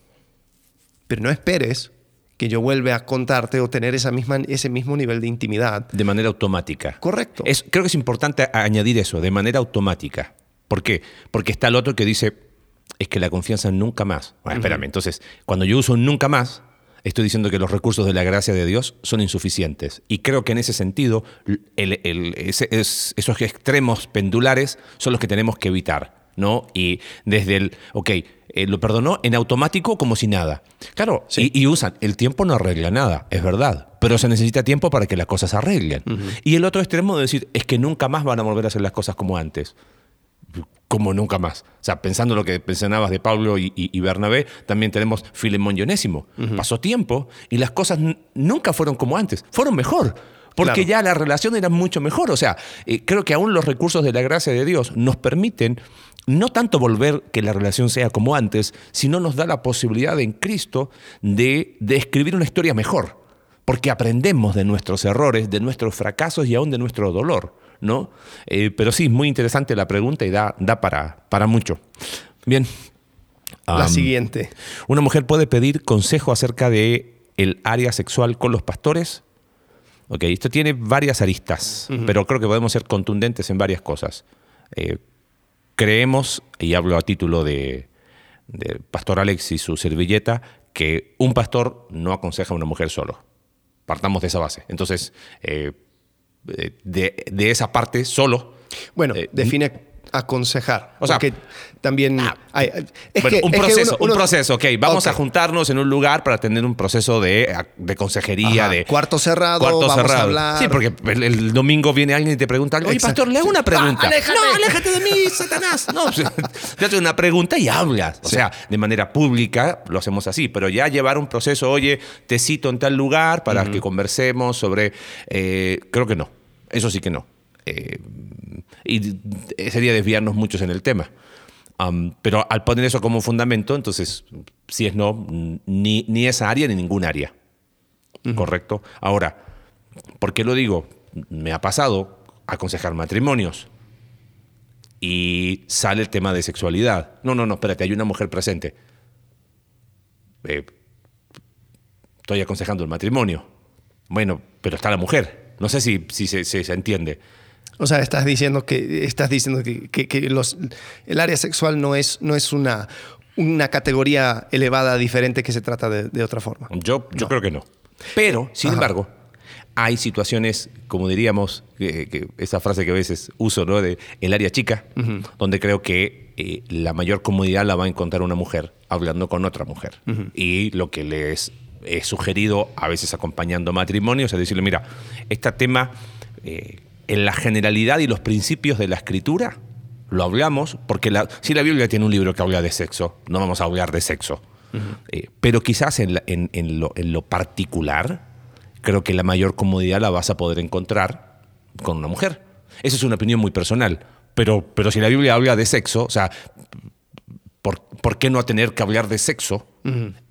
Pero no esperes que yo vuelva a contarte o tener esa misma, ese mismo nivel de intimidad De manera automática. Correcto. Es, creo que es importante añadir eso, de manera automática. ¿Por qué? Porque está el otro que dice, es que la confianza nunca más. Bueno, espérame, entonces, cuando yo uso nunca más, estoy diciendo que los recursos de la gracia de Dios son insuficientes. Y creo que en ese sentido, el- el- ese- es- esos extremos pendulares son los que tenemos que evitar. ¿No? Y desde el, ok, eh, lo perdonó en automático como si nada. Claro, Sí. y, y usan, el tiempo no arregla nada, es verdad, pero se necesita tiempo para que las cosas se arreglen. Y el otro extremo de decir, es que nunca más van a volver a hacer las cosas como antes. Como nunca más. O sea, pensando lo que mencionabas de Pablo y, y- y Bernabé, también tenemos Filemón y Onésimo. Pasó tiempo y las cosas nunca fueron como antes, fueron mejor. Porque Claro. ya la relación era mucho mejor. O sea, eh, creo que aún los recursos de la gracia de Dios nos permiten no tanto volver que la relación sea como antes, sino nos da la posibilidad en Cristo de, de escribir una historia mejor. Porque aprendemos de nuestros errores, de nuestros fracasos y aún de nuestro dolor. ¿no? Eh, pero sí, muy interesante la pregunta y da, da para, para mucho. Bien. La siguiente. ¿Una mujer puede pedir consejo acerca de el área sexual con los pastores? Ok, esto tiene varias aristas, pero creo que podemos ser contundentes en varias cosas. Eh, creemos, y hablo a título de, de Pastor Alex y su servilleta, que un pastor no aconseja a una mujer solo. Partamos de esa base. Entonces, eh, eh, de, de esa parte solo. Bueno, eh, define aconsejar. O sea, porque también ah, hay- es Bueno, que- un es que proceso, uno- uno- un proceso, ok. Vamos a juntarnos en un lugar para tener un proceso de, de consejería, Ajá, de cuarto cerrado, cuarto vamos a cerrado. hablar. Sí, porque el, el domingo viene alguien y te pregunta, oye, Exacto. pastor, le hago una pregunta. Ah, aléjate. No, aléjate de mí, Satanás. No, pues, te hace una pregunta y hablas. O sea, de manera pública lo hacemos así, pero ya llevar un proceso, oye, te cito en tal lugar para que conversemos sobre, eh, creo que no. Eso sí que no. Eh, y sería desviarnos muchos en el tema. Pero al poner eso como fundamento, entonces, si es no, ni, ni esa área ni ningún área. ¿Correcto? Ahora, ¿por qué lo digo? Me ha pasado aconsejar matrimonios y sale el tema de sexualidad. No, no, no, espérate, hay una mujer presente. Eh, estoy aconsejando el matrimonio. Bueno, pero está la mujer. No sé si, si se, se- se entiende. O sea, estás diciendo que estás diciendo que, que- que los, el área sexual no es, no es una, una categoría elevada diferente que se trata de, de otra forma. Yo, yo creo que no. Pero, sin Ajá. embargo, hay situaciones, como diríamos, que, que esa frase que a veces uso, ¿no? De el área chica, donde creo que eh, la mayor comodidad la va a encontrar una mujer hablando con otra mujer. Y lo que les he sugerido, a veces acompañando matrimonios, es decirle, mira, este tema, eh, en la generalidad y los principios de la escritura, lo hablamos, porque la- si la Biblia tiene un libro que habla de sexo, no vamos a hablar de sexo. Eh, pero quizás en, la- en- en lo, en lo particular, creo que la mayor comodidad la vas a poder encontrar con una mujer. Esa es una opinión muy personal. Pero, pero si la Biblia habla de sexo, o sea, ¿por, por qué no tener que hablar de sexo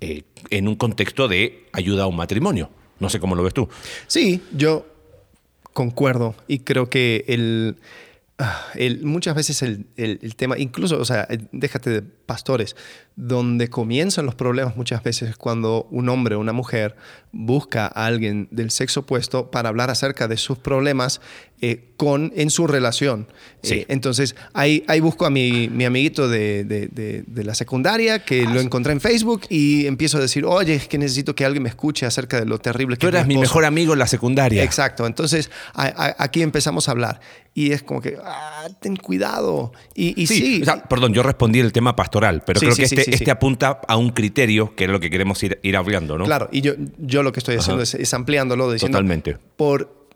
eh, en un contexto de ayuda a un matrimonio? No sé cómo lo ves tú. Sí, yo concuerdo y creo que el, ah, el- muchas veces el, el- el tema, incluso, o sea, eh, déjate de pastores, donde comienzan los problemas muchas veces es cuando un hombre o una mujer busca a alguien del sexo opuesto para hablar acerca de sus problemas eh, con, en su relación. Sí. Eh, entonces, ahí, ahí busco a mi, mi amiguito de, de- de- de la secundaria que Ah, lo encontré en Facebook y empiezo a decir, oye, es que necesito que alguien me escuche acerca de lo terrible que Tú eras mi esposo". mejor amigo en la secundaria. Exacto. Entonces, a- a- aquí empezamos a hablar. Y es como que, ah, ten cuidado. Y, y sí, Sí, o sea, perdón, yo respondí el tema pastoral, pero Sí, creo sí, que este, sí, este sí. apunta a un criterio que es lo que queremos ir, ir hablando, ¿no? claro. Y yo, yo lo que estoy haciendo es, es ampliándolo, diciendo, Totalmente. Por,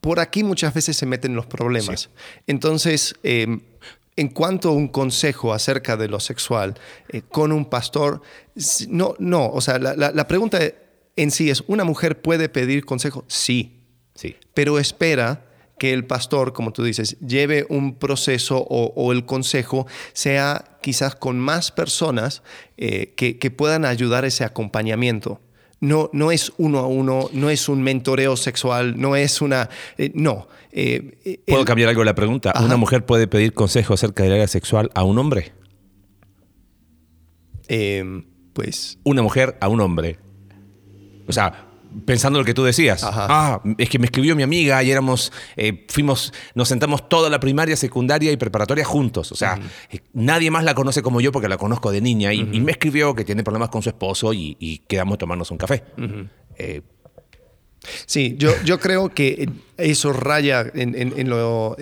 por aquí muchas veces se meten los problemas. Entonces, eh, en cuanto a un consejo acerca de lo sexual eh, con un pastor, no, no. O sea, la, la- la pregunta en sí es, ¿una mujer puede pedir consejo? Sí. Sí. pero espera que el pastor, como tú dices, lleve un proceso o, o el consejo sea quizás con más personas eh, que, que puedan ayudar ese acompañamiento. No, no es uno a uno, no es un mentoreo sexual, no es una... eh, no. Eh, ¿Puedo el- cambiar algo la pregunta? Ajá. ¿Una mujer puede pedir consejo acerca del área sexual a un hombre? eh, pues Una mujer a un hombre. O sea, pensando lo que tú decías. Ajá. Ah, es que me escribió mi amiga y éramos, eh, fuimos, nos sentamos toda la primaria, secundaria y preparatoria juntos. O sea, eh, nadie más la conoce como yo porque la conozco de niña y, y me escribió que tiene problemas con su esposo y, y quedamos a tomarnos un café. Eh, sí, yo, yo creo que eso raya en, en- en lo...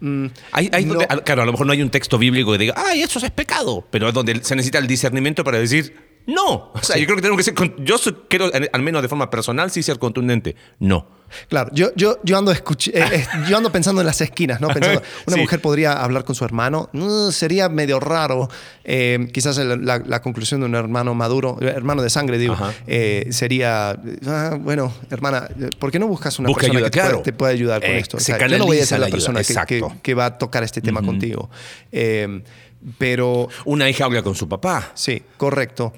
mm, Hay, hay no- donde- claro, a lo mejor no hay un texto bíblico que diga, ay, eso es pecado, pero es donde se necesita el discernimiento para decir, No. O sea, yo creo que tenemos que ser. con- Yo quiero, al menos de forma personal, sí ser contundente. No. Claro, yo, yo, yo, ando eh, eh, yo ando pensando en las esquinas, ¿no? Pensando, una Sí. mujer podría hablar con su hermano, mm, sería medio raro. Eh, quizás el- la, la conclusión de un hermano maduro, hermano de sangre, digo, sería, ah, bueno, hermana, ¿por qué no buscas una Busca persona ayuda, que te, pueda- claro. te pueda ayudar con esto? se yo no voy a ser la persona que, que- exacto. que va a tocar este tema contigo. Pero Una hija habla con su papá. Sí, correcto.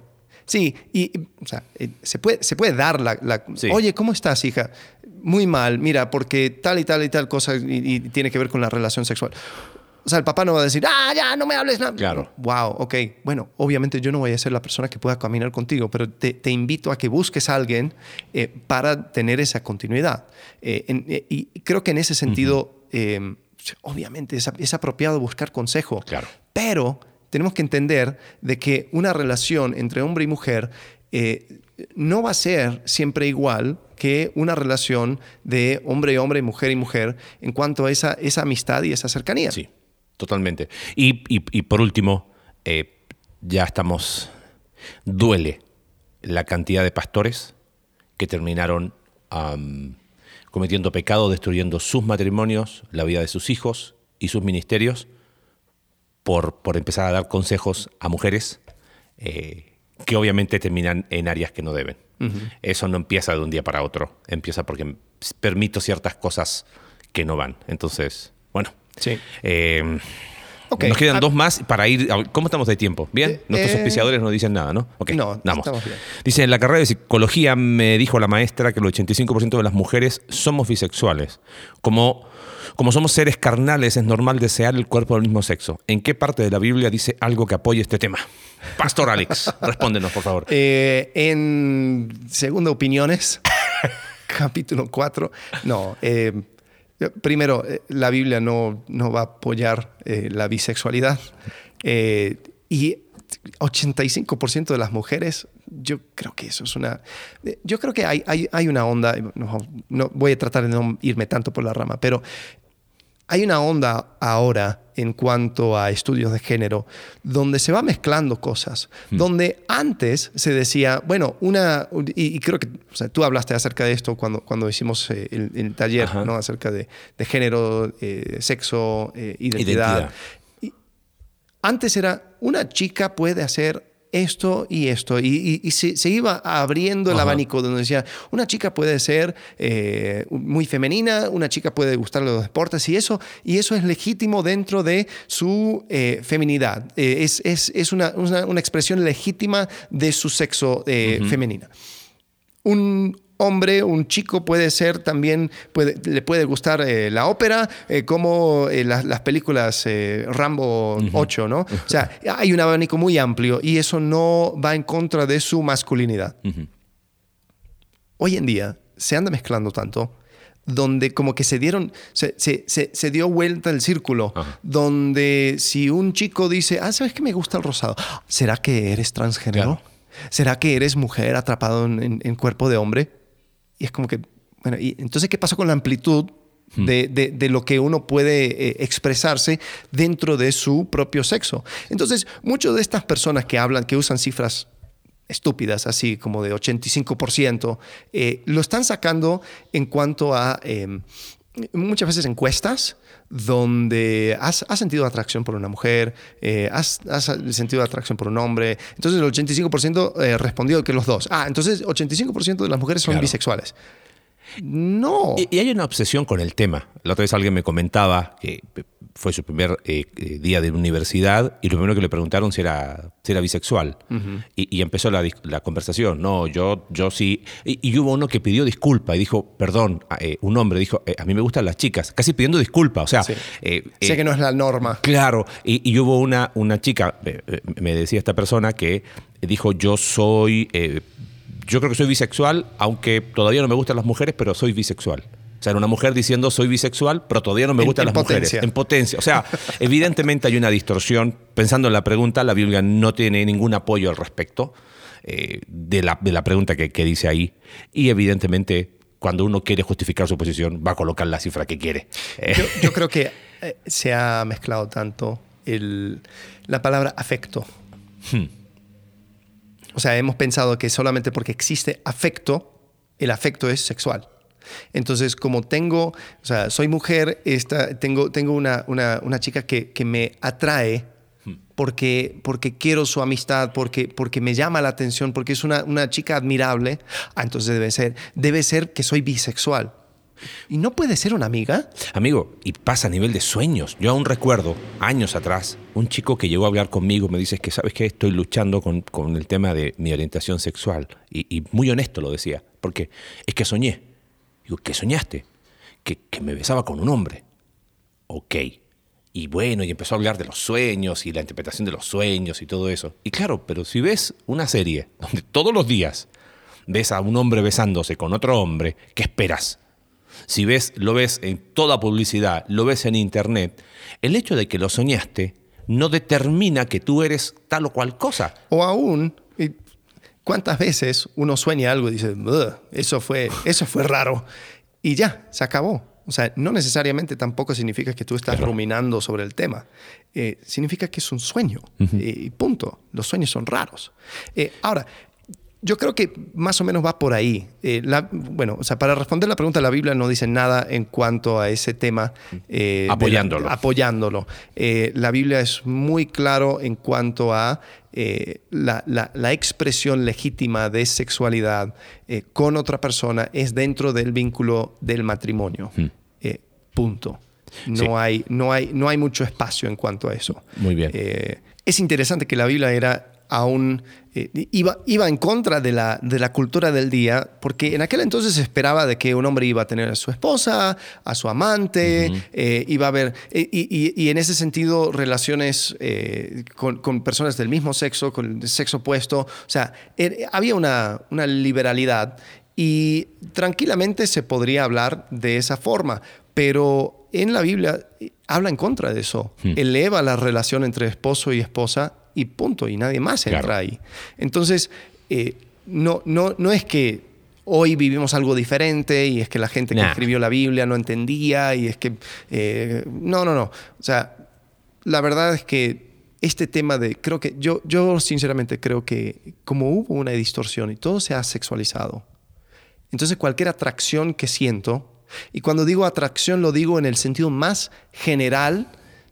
Sí, y y, o sea, eh, se, puede, se puede dar la, la- Sí. Oye, ¿cómo estás, hija? Muy mal, mira, porque tal y tal y tal cosa y, y tiene que ver con la relación sexual. O sea, el papá no va a decir, ah, ya, no me hables nada. Claro. Wow, ok. Bueno, obviamente yo no voy a ser la persona que pueda caminar contigo, pero te, te invito a que busques a alguien eh, para tener esa continuidad. Eh, en- eh, y creo que en ese sentido, obviamente es, es apropiado buscar consejo. Claro. Pero tenemos que entender de que una relación entre hombre y mujer eh, no va a ser siempre igual que una relación de hombre y hombre, mujer y mujer, en cuanto a esa, esa amistad y esa cercanía. Sí, totalmente. Y, y- por último, eh, ya estamos. Duele la cantidad de pastores que terminaron cometiendo pecado, destruyendo sus matrimonios, la vida de sus hijos y sus ministerios, por, por empezar a dar consejos a mujeres eh, que obviamente terminan en áreas que no deben. Eso no empieza de un día para otro, empieza porque permito ciertas cosas que no van. Entonces, bueno. Sí. Eh, Ok. Nos quedan dos más para ir. a- ¿Cómo estamos de tiempo? ¿Bien? Eh, Nuestros eh, auspiciadores no dicen nada, ¿no? Ok, no, vamos. estamos bien. Dice, en la carrera de psicología me dijo la maestra que el 85% de las mujeres somos bisexuales. Como, como somos seres carnales, es normal desear el cuerpo del mismo sexo. ¿En qué parte de la Biblia dice algo que apoye este tema? Pastor Alex, respóndenos, por favor. Eh, en Segunda Opiniones, capítulo 4, no. eh, primero, eh, la Biblia no, no va a apoyar eh, la bisexualidad. Y 85% de las mujeres, yo creo que eso es una... eh, Yo creo que hay, hay, hay una onda, no, no voy a tratar de no irme tanto por la rama, pero hay una onda ahora en cuanto a estudios de género donde se va mezclando cosas, donde antes se decía, bueno, una, y, y creo que o sea, tú hablaste acerca de esto cuando, cuando hicimos eh, el, el taller, Ajá. ¿no? acerca de, de género, eh, sexo, eh, identidad. Identidad. Y antes era, una chica puede hacer esto y esto. Y, y- y se, se iba abriendo el Ajá. abanico donde decía, una chica puede ser eh, muy femenina, una chica puede gustarle los deportes y eso, y eso es legítimo dentro de su eh, feminidad. Eh, es es- es una, una- una expresión legítima de su sexo eh, femenina un hombre, un chico puede ser también, puede- le puede gustar eh, la ópera, eh, como eh, las, las películas Rambo 8, ¿no? O sea, hay un abanico muy amplio y eso no va en contra de su masculinidad. Hoy en día se anda mezclando tanto donde como que se dieron, se, se- se- se dio vuelta el círculo, Ajá. donde si un chico dice, ah, ¿sabes que me gusta el rosado? ¿Será que eres transgénero? Claro. ¿Será que eres mujer atrapado en, en- en cuerpo de hombre? Y es como que, bueno, ¿y entonces qué pasa con la amplitud de, de- de lo que uno puede eh, expresarse dentro de su propio sexo? Entonces, muchas de estas personas que hablan, que usan cifras estúpidas, así como de 85%, eh, lo están sacando en cuanto a eh, muchas veces encuestas donde has, has sentido atracción por una mujer, eh, has, has sentido atracción por un hombre, entonces el 85% eh, respondió que los dos. Ah, entonces 85% de las mujeres son Claro. bisexuales. No. Y, y hay una obsesión con el tema. La otra vez alguien me comentaba que fue su primer eh, eh, día de universidad y lo primero que le preguntaron si era, si era bisexual. y, y empezó la, la conversación. No, yo, yo sí. Y, y hubo uno que pidió disculpa y dijo, perdón, eh, un hombre dijo, eh, a mí me gustan las chicas, casi pidiendo disculpa. O sea, Sí. sé que no es la norma. Claro, y, y hubo una, una chica, me decía esta persona, que dijo, yo soy, yo creo que soy bisexual, aunque todavía no me gustan las mujeres, pero soy bisexual. Sea, era una mujer diciendo soy bisexual, pero todavía no me En- gustan en las potencia. mujeres. En potencia. O sea, evidentemente hay una distorsión. Pensando en la pregunta, la Biblia no tiene ningún apoyo al respecto eh, de, la, de la pregunta que, que dice ahí. Y evidentemente, cuando uno quiere justificar su posición, va a colocar la cifra que quiere. Yo, yo creo que eh, se ha mezclado tanto el- la palabra afecto. O sea, hemos pensado que solamente porque existe afecto, el afecto es sexual. Entonces, como tengo, o sea, soy mujer, esta, tengo, tengo una, una, una chica que, que, me atrae porque, porque quiero su amistad, porque, porque me llama la atención, porque es una, una chica admirable, ah, entonces debe ser, debe ser que soy bisexual. ¿Y no puede ser una amiga? Amigo, y pasa a nivel de sueños. Yo aún recuerdo, años atrás, un chico que llegó a hablar conmigo, me dice que, ¿sabes qué? Estoy luchando con, con el tema de mi orientación sexual. Y, y, muy honesto lo decía, porque es que soñé. Digo, ¿qué soñaste? Que, me besaba con un hombre. Ok. Y bueno, y empezó a hablar de los sueños y la interpretación de los sueños y todo eso. Y claro, pero si ves una serie donde todos los días ves a un hombre besándose con otro hombre, ¿qué esperas? Si ves, lo ves en toda publicidad, lo ves en internet, el hecho de que lo soñaste no determina que tú eres tal o cual cosa. O aún, ¿cuántas veces uno sueña algo y dice, eso fue, eso fue raro? Y ya, se acabó. O sea, no necesariamente tampoco significa que tú estás ruminando sobre el tema. Eh, significa que es un sueño. Uh -huh. eh, y punto. Los sueños son raros. Eh, ahora, yo creo que más o menos va por ahí. Eh, la, bueno, o sea, para responder la pregunta, la Biblia no dice nada en cuanto a ese tema. Eh, apoyándolo. La, apoyándolo. Eh, la Biblia es muy claro en cuanto a eh, la, expresión legítima de sexualidad eh, con otra persona es dentro del vínculo del matrimonio. Hmm. punto. No, sí. hay, no, hay, no hay mucho espacio en cuanto a eso. Muy bien. es interesante que la Biblia era aún eh, iba, iba en contra de la, de la cultura del día, porque en aquel entonces se esperaba de que un hombre iba a tener a su esposa, a su amante, uh -huh. eh, iba a haber, eh, y, y, y, en ese sentido relaciones eh, con, con, personas del mismo sexo, con el sexo opuesto, o sea, er, había una, una liberalidad y tranquilamente se podría hablar de esa forma, pero en la Biblia habla en contra de eso, -huh. eleva la relación entre esposo y esposa y punto, y nadie más entra claro. ahí. Entonces, eh, no, no, no es que hoy vivimos algo diferente y es que la gente nah. que escribió la Biblia no entendía y es que... Eh, no, no, no. O sea, la verdad es que este tema de... Creo que yo, yo sinceramente creo que como hubo una distorsión y todo se ha sexualizado, entonces cualquier atracción que siento, y cuando digo atracción lo digo en el sentido más general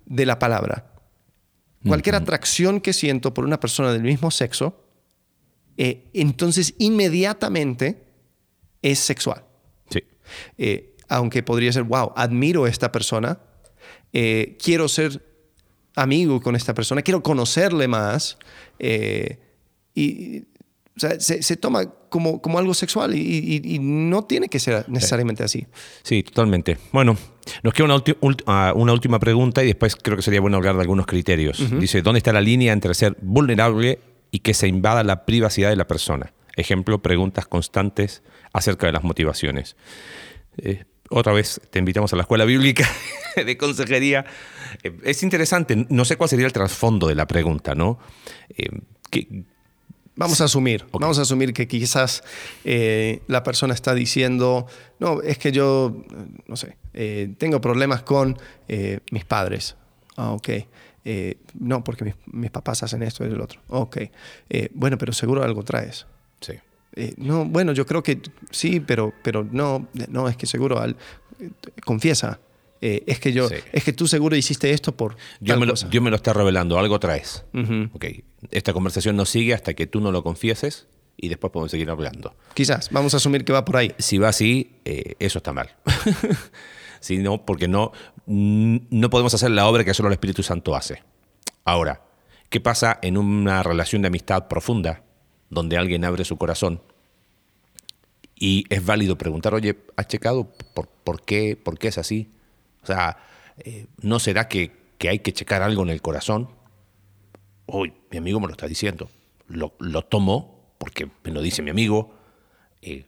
de la palabra, cualquier atracción que siento por una persona del mismo sexo, eh, entonces inmediatamente es sexual. Sí. Eh, aunque podría ser, wow, admiro a esta persona, eh, quiero ser amigo con esta persona, quiero conocerle más, y o sea, se, se, toma como, como algo sexual y, y, y, no tiene que ser necesariamente así. Sí, totalmente. Bueno, nos queda una, uh, una, última pregunta y después creo que sería bueno hablar de algunos criterios. Uh -huh. Dice, ¿dónde está la línea entre ser vulnerable y que se invada la privacidad de la persona? Ejemplo, preguntas constantes acerca de las motivaciones. Eh, otra vez te invitamos a la escuela bíblica de consejería. Eh, es interesante, no sé cuál sería el trasfondo de la pregunta, ¿no? Eh, ¿qué, Vamos a asumir, okay. vamos a asumir que quizás eh, la persona está diciendo, no, es que yo, no sé, eh, tengo problemas con eh, mis padres. Ah, ok. No, porque mis, mis, papás hacen esto y el otro. Ok. Bueno, pero seguro algo traes. Sí. No, bueno, yo creo que sí, pero, pero no, no, es que seguro al, confiesa. Eh, es que yo, sí. es que tú seguro hiciste esto por. Dios me, lo, Dios me, lo, está revelando, algo traes. Uh -huh. Ok, esta conversación no sigue hasta que tú no lo confieses y después podemos seguir hablando. Quizás, vamos a asumir que va por ahí. Si va así, eh, eso está mal. si no, porque no, no podemos hacer la obra que solo el Espíritu Santo hace. Ahora, ¿qué pasa en una relación de amistad profunda donde alguien abre su corazón? Y es válido preguntar, oye, ¿has checado por, por, qué, por qué es así? O sea, eh, ¿no será que, que, hay que checar algo en el corazón? Uy, mi amigo me lo está diciendo. Lo, lo tomo porque me lo dice mi amigo, eh,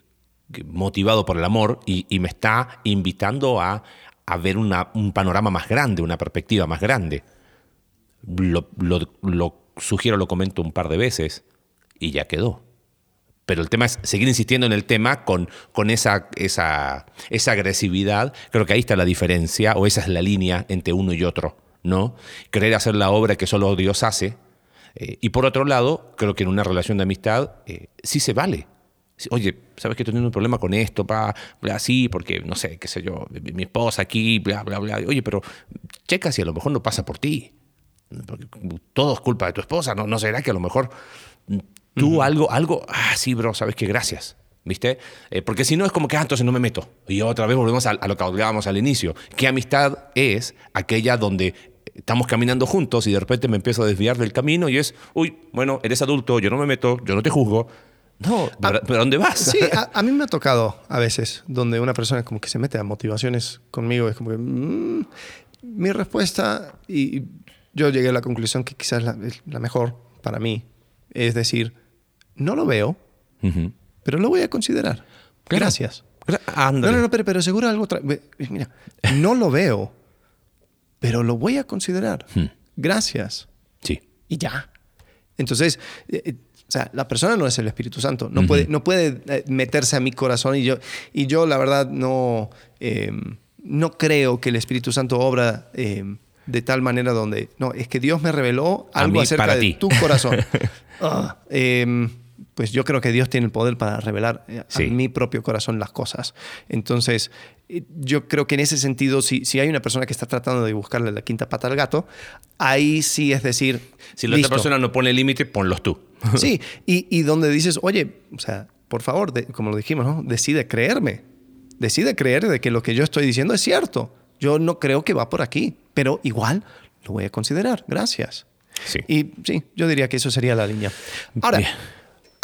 motivado por el amor, y, me está invitando a, a ver un panorama más grande, una perspectiva más grande. Lo, lo, lo sugiero, lo comento un par de veces y ya quedó. Pero el tema es seguir insistiendo en el tema con, con esa, esa, esa agresividad. Creo que ahí está la diferencia, o esa es la línea entre uno y otro, ¿no? Querer hacer la obra que solo Dios hace, Eh, y por otro lado, creo que en una relación de amistad eh, sí se vale. Oye, ¿sabes que estoy teniendo un problema con esto? Pa, bla, sí, porque, no sé, qué sé yo, mi, esposa aquí, bla, bla, bla. Oye, pero checa si a lo mejor no pasa por ti. Porque todo es culpa de tu esposa, ¿no? ¿No será que a lo mejor tú algo, algo, ah, sí, bro, sabes que gracias, ¿viste? Eh, porque si no es como que, ah, entonces no me meto. Y otra vez volvemos a, a lo que hablábamos al inicio. ¿Qué amistad es aquella donde estamos caminando juntos y de repente me empiezo a desviar del camino y es, uy, bueno, eres adulto, yo no me meto, yo no te juzgo. No, ¿pero ¿pero dónde vas? Sí, a, a mí me ha tocado a veces donde una persona como que se mete a motivaciones conmigo. Es como que mm, mi respuesta, y yo llegué a la conclusión que quizás la, la mejor para mí, es decir, no lo veo, pero lo voy a considerar. Claro. Gracias. Gra- No, no, no, pero, pero seguro algo... Mira, no lo veo, pero lo voy a considerar. Hmm. Gracias. Sí. Y ya. Entonces, eh, eh, o sea, la persona no es el Espíritu Santo. No puede, no puede eh, meterse a mi corazón. Y yo, y yo la verdad, no, eh, no creo que el Espíritu Santo obra eh, de tal manera donde... No, es que Dios me reveló algo mí, acerca para de ti. tu corazón. Eh, pues yo creo que Dios tiene el poder para revelar eh, a Sí. mi propio corazón las cosas. Entonces, eh, yo creo que en ese sentido, si, si hay una persona que está tratando de buscarle la quinta pata al gato, ahí sí es decir... Si la listo. otra persona no pone límite, ponlos tú. Sí, y, y donde dices, oye, o sea, por favor, de- como lo dijimos, ¿no? decide creerme. Decide creer de que lo que yo estoy diciendo es cierto. Yo no creo que va por aquí, pero igual lo voy a considerar. Gracias. Sí. Y sí, yo diría que eso sería la línea. Ahora, Bien.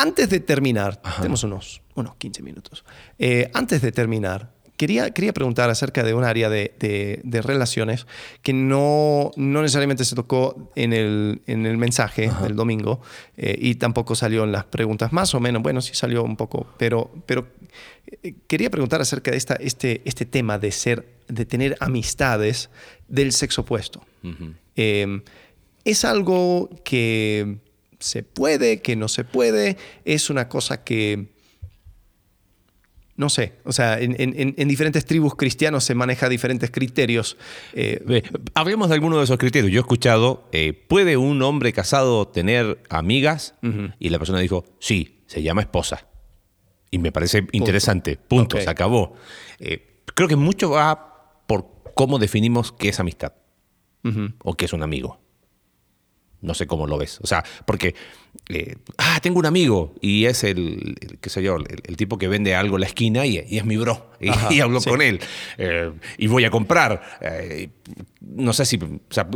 Antes de terminar, tenemos unos, unos 15 minutos. Eh, antes de terminar, quería, quería preguntar acerca de un área de, de- de relaciones que no, no necesariamente se tocó en el, en el mensaje del domingo eh, y tampoco salió en las preguntas, más o menos. Bueno, sí salió un poco, pero, pero eh, quería preguntar acerca de esta, este, este tema de ser, de tener amistades del sexo opuesto. Eh, es algo que se puede, que no se puede, es una cosa que, no sé, o sea, en, en- en diferentes tribus cristianos se maneja diferentes criterios. Eh, Hablemos de alguno de esos criterios. Yo he escuchado, eh, ¿puede un hombre casado tener amigas? Y la persona dijo, sí, se llama esposa. Y me parece interesante. Punto, se acabó. Eh, creo que mucho va por cómo definimos qué es amistad o qué es un amigo. No sé cómo lo ves. O sea, porque, eh, ah, tengo un amigo y es el, el, qué sé yo, el, el tipo que vende algo en la esquina y, y es mi bro. Y, Ajá, y hablo sí. con él. Eh, y voy a comprar. Eh, no sé si, o sea,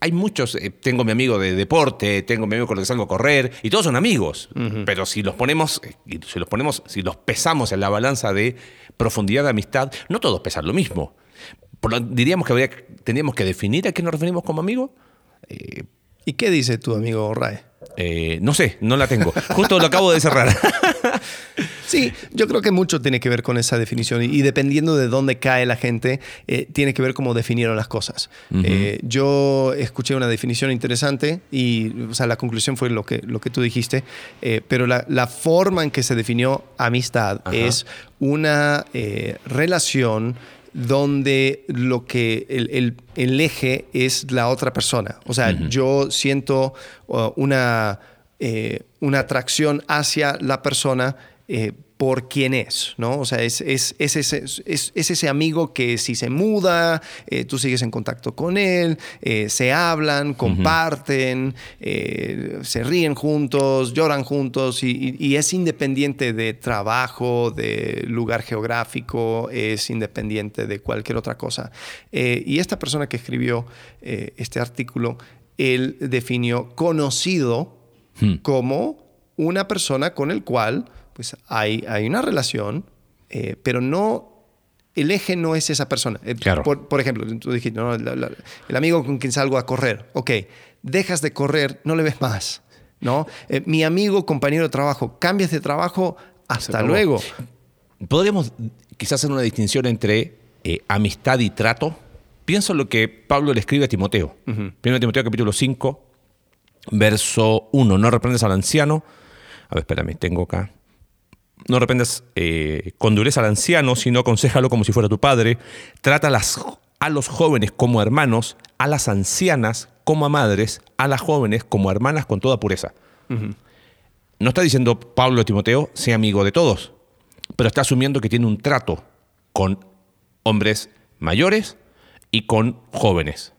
hay muchos, tengo mi amigo de deporte, tengo mi amigo con el que salgo a correr y todos son amigos. Pero si los ponemos, si los ponemos, si los pesamos en la balanza de profundidad de amistad, no todos pesan lo mismo. Por lo- diríamos que habría, tendríamos que definir a qué nos referimos como amigo. ¿Y qué dice tu amigo Rae? eh, no sé, no la tengo. Justo lo acabo de cerrar. Sí, yo creo que mucho tiene que ver con esa definición y, y dependiendo de dónde cae la gente, eh, tiene que ver cómo definieron las cosas. Eh, yo escuché una definición interesante y o sea, la conclusión fue lo que, lo que tú dijiste, pero la, la forma en que se definió amistad Ajá. es una relación donde lo que el, el- el eje es la otra persona. O sea, yo siento uh, una, eh, una atracción hacia la persona eh, por quién es, ¿no? O sea, es, es, es ese, es- es ese amigo que si se muda, eh, tú sigues en contacto con él, eh, se hablan, comparten, eh, se ríen juntos, lloran juntos y, y- y es independiente de trabajo, de lugar geográfico, es independiente de cualquier otra cosa. Y esta persona que escribió este artículo, él definió conocido como una persona con el cual pues hay, hay una relación, eh, pero no... El eje no es esa persona. Eh, Claro. Por, por ejemplo, tú dijiste, ¿no? La- la- el amigo con quien salgo a correr. Ok, dejas de correr, no le ves más. ¿no? Eh, mi amigo, compañero de trabajo, cambias de trabajo, hasta luego. Podríamos quizás hacer una distinción entre eh, amistad y trato. Pienso en lo que Pablo le escribe a Timoteo. Primero Timoteo capítulo 5, verso 1. No reprendes al anciano. A ver, espérame, tengo acá. No reprendas eh, con dureza al anciano, sino aconsejalo como si fuera tu padre. Trata a, las- a los jóvenes como hermanos, a las ancianas como a madres, a las jóvenes como hermanas con toda pureza. No está diciendo Pablo Timoteo, sea amigo de todos, pero está asumiendo que tiene un trato con hombres mayores y con jóvenes.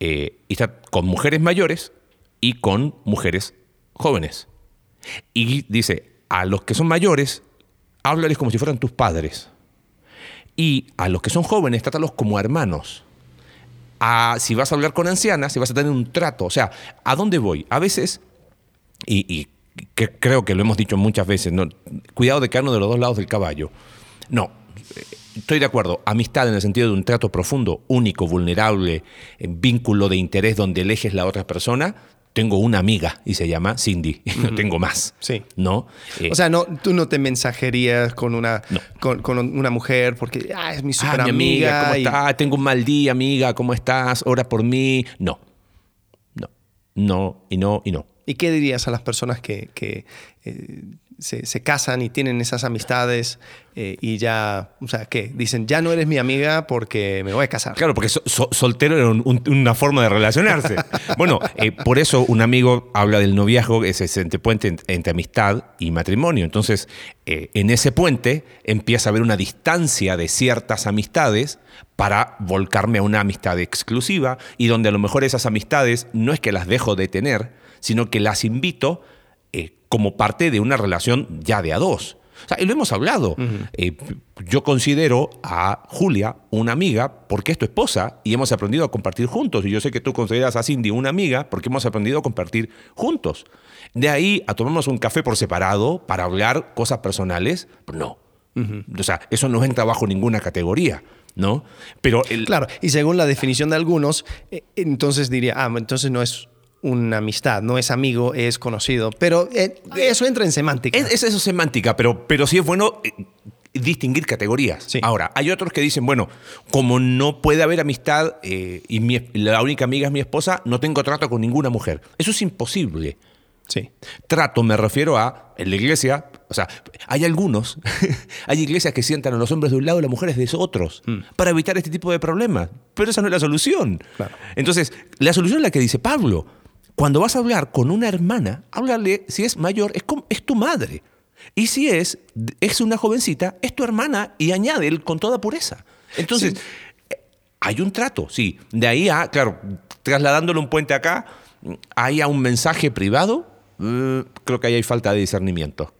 Eh, y está con mujeres mayores y con mujeres jóvenes. Y dice, a los que son mayores, háblales como si fueran tus padres. Y a los que son jóvenes, trátalos como hermanos. si vas a hablar con ancianas, si vas a tener un trato. O sea, ¿a dónde voy? A veces, y, creo que lo hemos dicho muchas veces, ¿no? cuidado de quedarnos de los dos lados del caballo. No, estoy de acuerdo, amistad en el sentido de un trato profundo, único, vulnerable, vínculo de interés donde eleges la otra persona, tengo una amiga y se llama Cindy, no tengo más. Sí. ¿No? Eh, o sea, no, tú no te mensajerías con una, con, una mujer porque ah, es mi super ah, amiga. ¿Cómo estás? Tengo un mal día, amiga, ¿cómo estás? Ora por mí. No. No. No, y no, y no. ¿Y qué dirías a las personas que, que eh, se, casan y tienen esas amistades eh, y ya, o sea, ¿qué? Dicen, ya no eres mi amiga porque me voy a casar. Claro, porque soltero era una forma de relacionarse. bueno, eh, por eso un amigo habla del noviazgo, ese, ese puente entre amistad y matrimonio. Entonces, eh, en ese puente empieza a haber una distancia de ciertas amistades para volcarme a una amistad exclusiva y donde a lo mejor esas amistades no es que las dejo de tener, sino que las invito como parte de una relación ya de a dos. O sea, y lo hemos hablado. Eh, yo considero a Julia una amiga porque es tu esposa y hemos aprendido a compartir juntos. Y yo sé que tú consideras a Cindy una amiga porque hemos aprendido a compartir juntos. De ahí a tomarnos un café por separado para hablar cosas personales, no. O sea, eso no entra bajo ninguna categoría. ¿no? Pero Claro, y según la definición de algunos, eh, entonces diría, ah, entonces no es una amistad, no es amigo, es conocido. Pero eh, eso entra en semántica. Es, eso es semántica, pero, pero sí es bueno eh, distinguir categorías. Ahora, hay otros que dicen, bueno, como no puede haber amistad eh, y la única amiga es mi esposa, no tengo trato con ninguna mujer. Eso es imposible. Sí. Trato me refiero a, en la iglesia, o sea, hay algunos, hay iglesias que sientan a los hombres de un lado y las mujeres de otros, mm. para evitar este tipo de problemas. Pero esa no es la solución. Entonces, la solución es la que dice Pablo. Cuando vas a hablar con una hermana, háblale, si es mayor, es, es tu madre. Y si es, es una jovencita, es tu hermana y añade con toda pureza. Entonces, eh, hay un trato, sí. De ahí a, claro, trasladándole un puente acá, hay a un mensaje privado, mm, creo que ahí hay falta de discernimiento.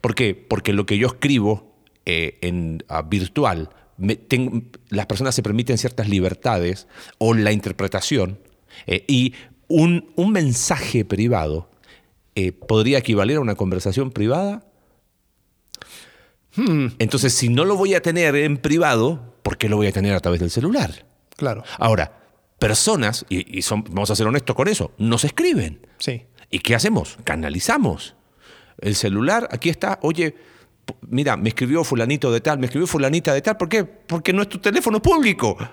¿Por qué? Porque lo que yo escribo eh, en virtual, las personas se permiten ciertas libertades o la interpretación eh, y un, mensaje privado eh, podría equivaler a una conversación privada. Hmm. Entonces, si no lo voy a tener en privado, ¿por qué lo voy a tener a través del celular? Claro. Ahora, personas, y, vamos a ser honestos con eso, nos escriben. Sí. ¿Y qué hacemos? Canalizamos. El celular, aquí está, oye, mira, me escribió fulanito de tal, me escribió fulanita de tal, ¿por qué? Porque no es tu teléfono público.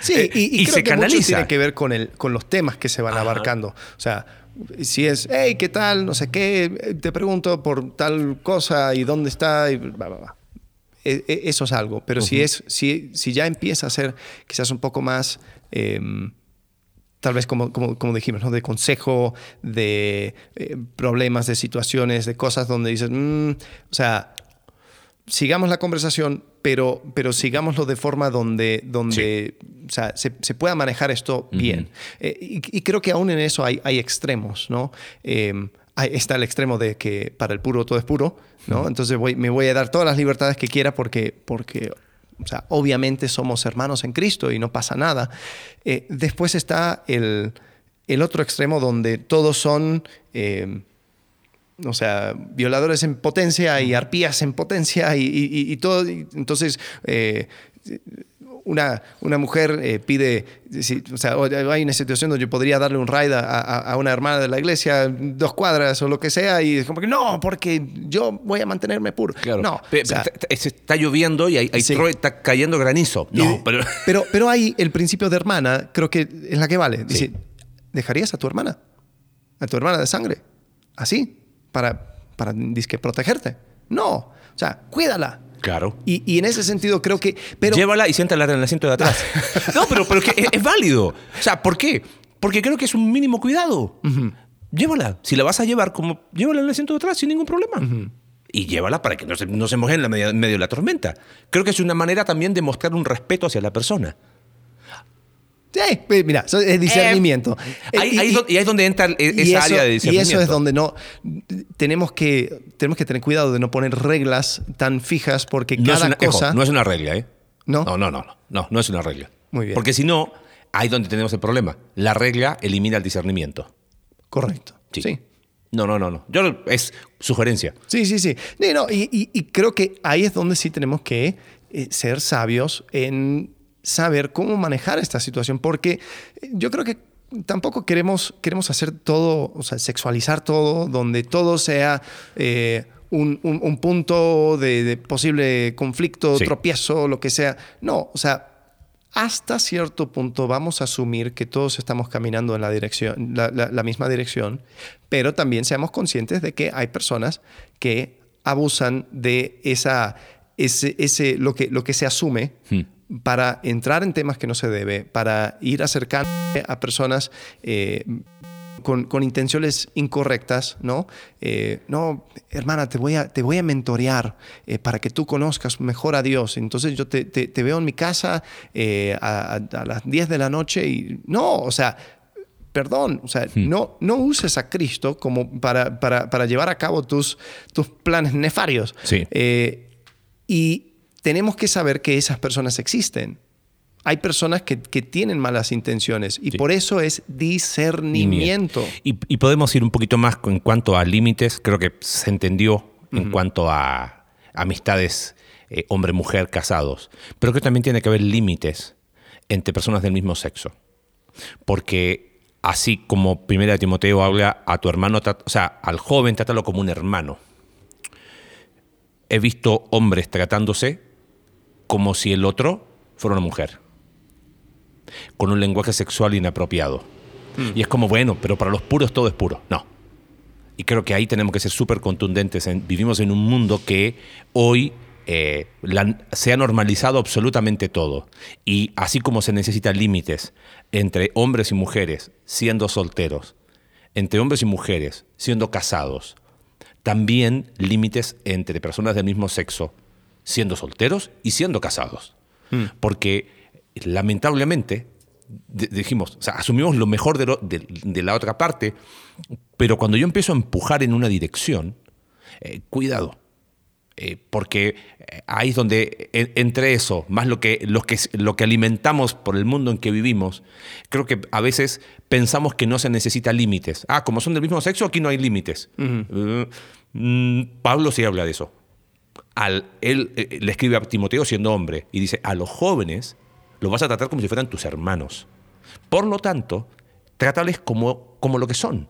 Sí, eh, y, creo se que canaliza. Mucho tiene que ver con, el, con los temas que se van abarcando. O sea, si es, hey, ¿qué tal? No sé qué, te pregunto por tal cosa y dónde está, y e, e, Eso es algo, pero si, es, si, si ya empieza a ser quizás un poco más... Em, tal vez como, como, dijimos, ¿no? de consejo, de eh, problemas, de situaciones, de cosas donde dices, mm", o sea, sigamos la conversación, pero, pero sigámoslo de forma donde, donde o sea, se, pueda manejar esto bien. Eh, y, creo que aún en eso hay, hay extremos, ¿no? Em, está el extremo de que para el puro todo es puro, ¿no? Entonces voy, me voy a dar todas las libertades que quiera porque, porque o sea, obviamente somos hermanos en Cristo y no pasa nada. Eh, después está el, otro extremo donde todos son, eh, o sea, violadores en potencia y arpías en potencia y, todo. Entonces, eh, una, una mujer eh, pide, o sea, hay una situación donde yo podría darle un ride a, una hermana de la iglesia, dos cuadras o lo que sea, y es como que no, porque yo voy a mantenerme puro. No, está lloviendo y hay, está cayendo granizo. No, pero... pero... pero. hay el principio de hermana, creo que es la que vale. Dice, ¿dejarías a tu hermana? A tu hermana de sangre. Así, para, para disque, protegerte. No, o sea, cuídala Claro. Y, y en ese sentido creo que... Pero, Llévala y siéntala en el asiento de atrás. no, pero, pero que es, es válido. O sea, ¿por qué? Porque creo que es un mínimo cuidado. Llévala. Si la vas a llevar, como llévala en el asiento de atrás sin ningún problema. Y llévala para que no se, no se moje en, la media- en medio de la tormenta. Creo que es una manera también de mostrar un respeto hacia la persona. Sí, pues, mira, es discernimiento. Ahí, Eh, ahí y- y ahí es donde entra e- y esa eso- área de Y discernimiento. eso es donde no tenemos que tenemos que tener cuidado de no poner reglas tan fijas porque No cada una, cosa no es una regla, ¿eh? ¿No? No, no, no, no, no, no es una regla. Muy bien. Porque si no, ahí es donde tenemos el problema. La regla elimina el discernimiento. correcto. Sí. Sí. No, no, no, no. Yo, es sugerencia. Sí, sí, sí. No, y, y- y creo que ahí es donde sí tenemos que eh, ser sabios en saber cómo manejar esta situación, porque eh, yo creo que tampoco queremos, queremos hacer todo, o sea, sexualizar todo, donde todo sea eh, un, un- un punto de, de posible conflicto, Sí. tropiezo, lo que sea. No, o sea, hasta cierto punto vamos a asumir que todos estamos caminando en la dirección, la, la- la misma dirección, pero también seamos conscientes de que hay personas que abusan de esa, ese, ese, lo, que, lo que se asume para entrar en temas que no se debe, para ir acercando a personas eh, con, con intenciones incorrectas, ¿no? Eh, no, hermana, te voy a, te voy a mentorear eh, para que tú conozcas mejor a Dios. Entonces yo te, te- te veo en mi casa eh, a, las 10 de la noche y no, o sea, perdón, o sea, no, no uses a Cristo como para, para, para llevar a cabo tus, tus planes nefarios. Sí. Y tenemos que saber que esas personas existen. Hay personas que, que tienen malas intenciones y Sí. por eso es discernimiento. Y, y podemos ir un poquito más en cuanto a límites. Creo que se entendió en cuanto a amistades eh, hombre-mujer casados. Pero creo que también tiene que haber límites entre personas del mismo sexo. Porque así como Primera de Timoteo habla a tu hermano, o sea, al joven, trátalo como un hermano. He visto hombres tratándose como si el otro fuera una mujer con un lenguaje sexual inapropiado. Y es como, bueno, pero para los puros todo es puro. No. Y creo que ahí tenemos que ser súper contundentes. en- vivimos en un mundo que hoy eh, la- se ha normalizado absolutamente todo. Y así como se necesitan límites entre hombres y mujeres siendo solteros, entre hombres y mujeres siendo casados, también límites entre personas del mismo sexo siendo solteros y siendo casados. Porque lamentablemente dijimos, o sea, asumimos lo mejor de, lo- de- de la otra parte, pero cuando yo empiezo a empujar en una dirección, eh, cuidado. Eh, porque eh, ahí es donde en- entre eso, más lo que, lo, que, lo que alimentamos por el mundo en que vivimos, creo que a veces pensamos que no se necesita límites. Ah, como son del mismo sexo, aquí no hay límites. Eh, mm, Pablo sí habla de eso. Al, él eh, le escribe a Timoteo siendo hombre y dice, a los jóvenes los vas a tratar como si fueran tus hermanos. Por lo tanto, trátales como, como lo que son.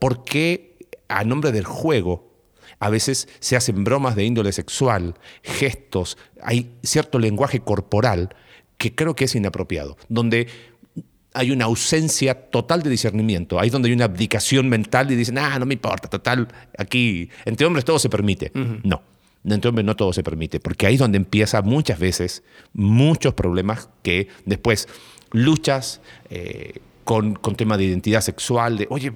Porque a nombre del juego a veces se hacen bromas de índole sexual, gestos, hay cierto lenguaje corporal que creo que es inapropiado, donde hay una ausencia total de discernimiento, ahí es donde hay una abdicación mental y dicen, ah, no me importa, total, aquí entre hombres todo se permite. No, entre hombres no todo se permite, porque ahí es donde empieza muchas veces muchos problemas que después luchas eh, con, con temas de identidad sexual, de, oye,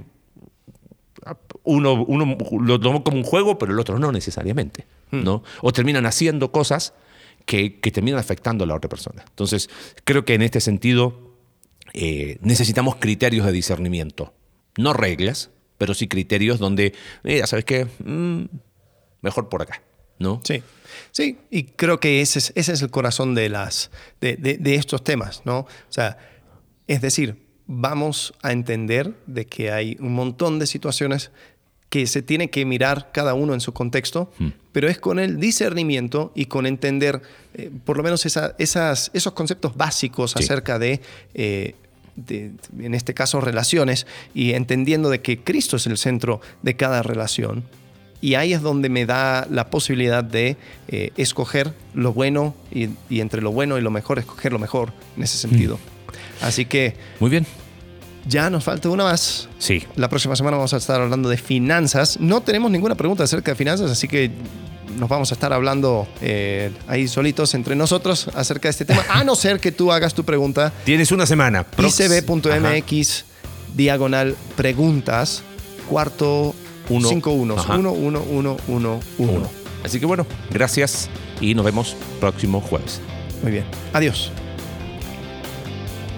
uno, uno lo tomó como un juego, pero el otro no necesariamente. ¿no? O terminan haciendo cosas que, que terminan afectando a la otra persona. Entonces, creo que en este sentido eh, necesitamos criterios de discernimiento. No reglas, pero sí criterios donde, mira, ¿sabes qué? Mm, mejor por acá. ¿No? Sí, sí, y creo que ese es, ese es el corazón de, las, de, de- de estos temas, ¿no? O sea, es decir, vamos a entender de que hay un montón de situaciones que se tiene que mirar cada uno en su contexto, pero es con el discernimiento y con entender eh, por lo menos esa- esas, esos conceptos básicos Sí. acerca de, eh, de, en este caso, relaciones y entendiendo de que Cristo es el centro de cada relación. Y ahí es donde me da la posibilidad de eh, escoger lo bueno y, y entre lo bueno y lo mejor, escoger lo mejor en ese sentido. Así que Muy bien. ya nos falta una más. Sí. La próxima semana vamos a estar hablando de finanzas. No tenemos ninguna pregunta acerca de finanzas, así que nos vamos a estar hablando eh, ahí solitos entre nosotros acerca de este tema, a no ser que tú hagas tu pregunta. Tienes una semana. Icb.mx diagonal preguntas cuarto Uno. cinco unos Ajá. uno uno uno uno uno. Uno. Así que bueno, gracias y nos vemos próximo jueves. Muy bien. Adiós.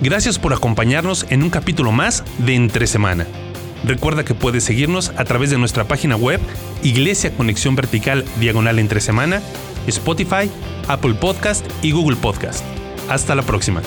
Gracias por acompañarnos en un capítulo más de Entre Semana. Recuerda que puedes seguirnos a través de nuestra página web Iglesia Conexión Vertical Diagonal Entre Semana, Spotify, Apple Podcast y Google Podcast. Hasta la próxima.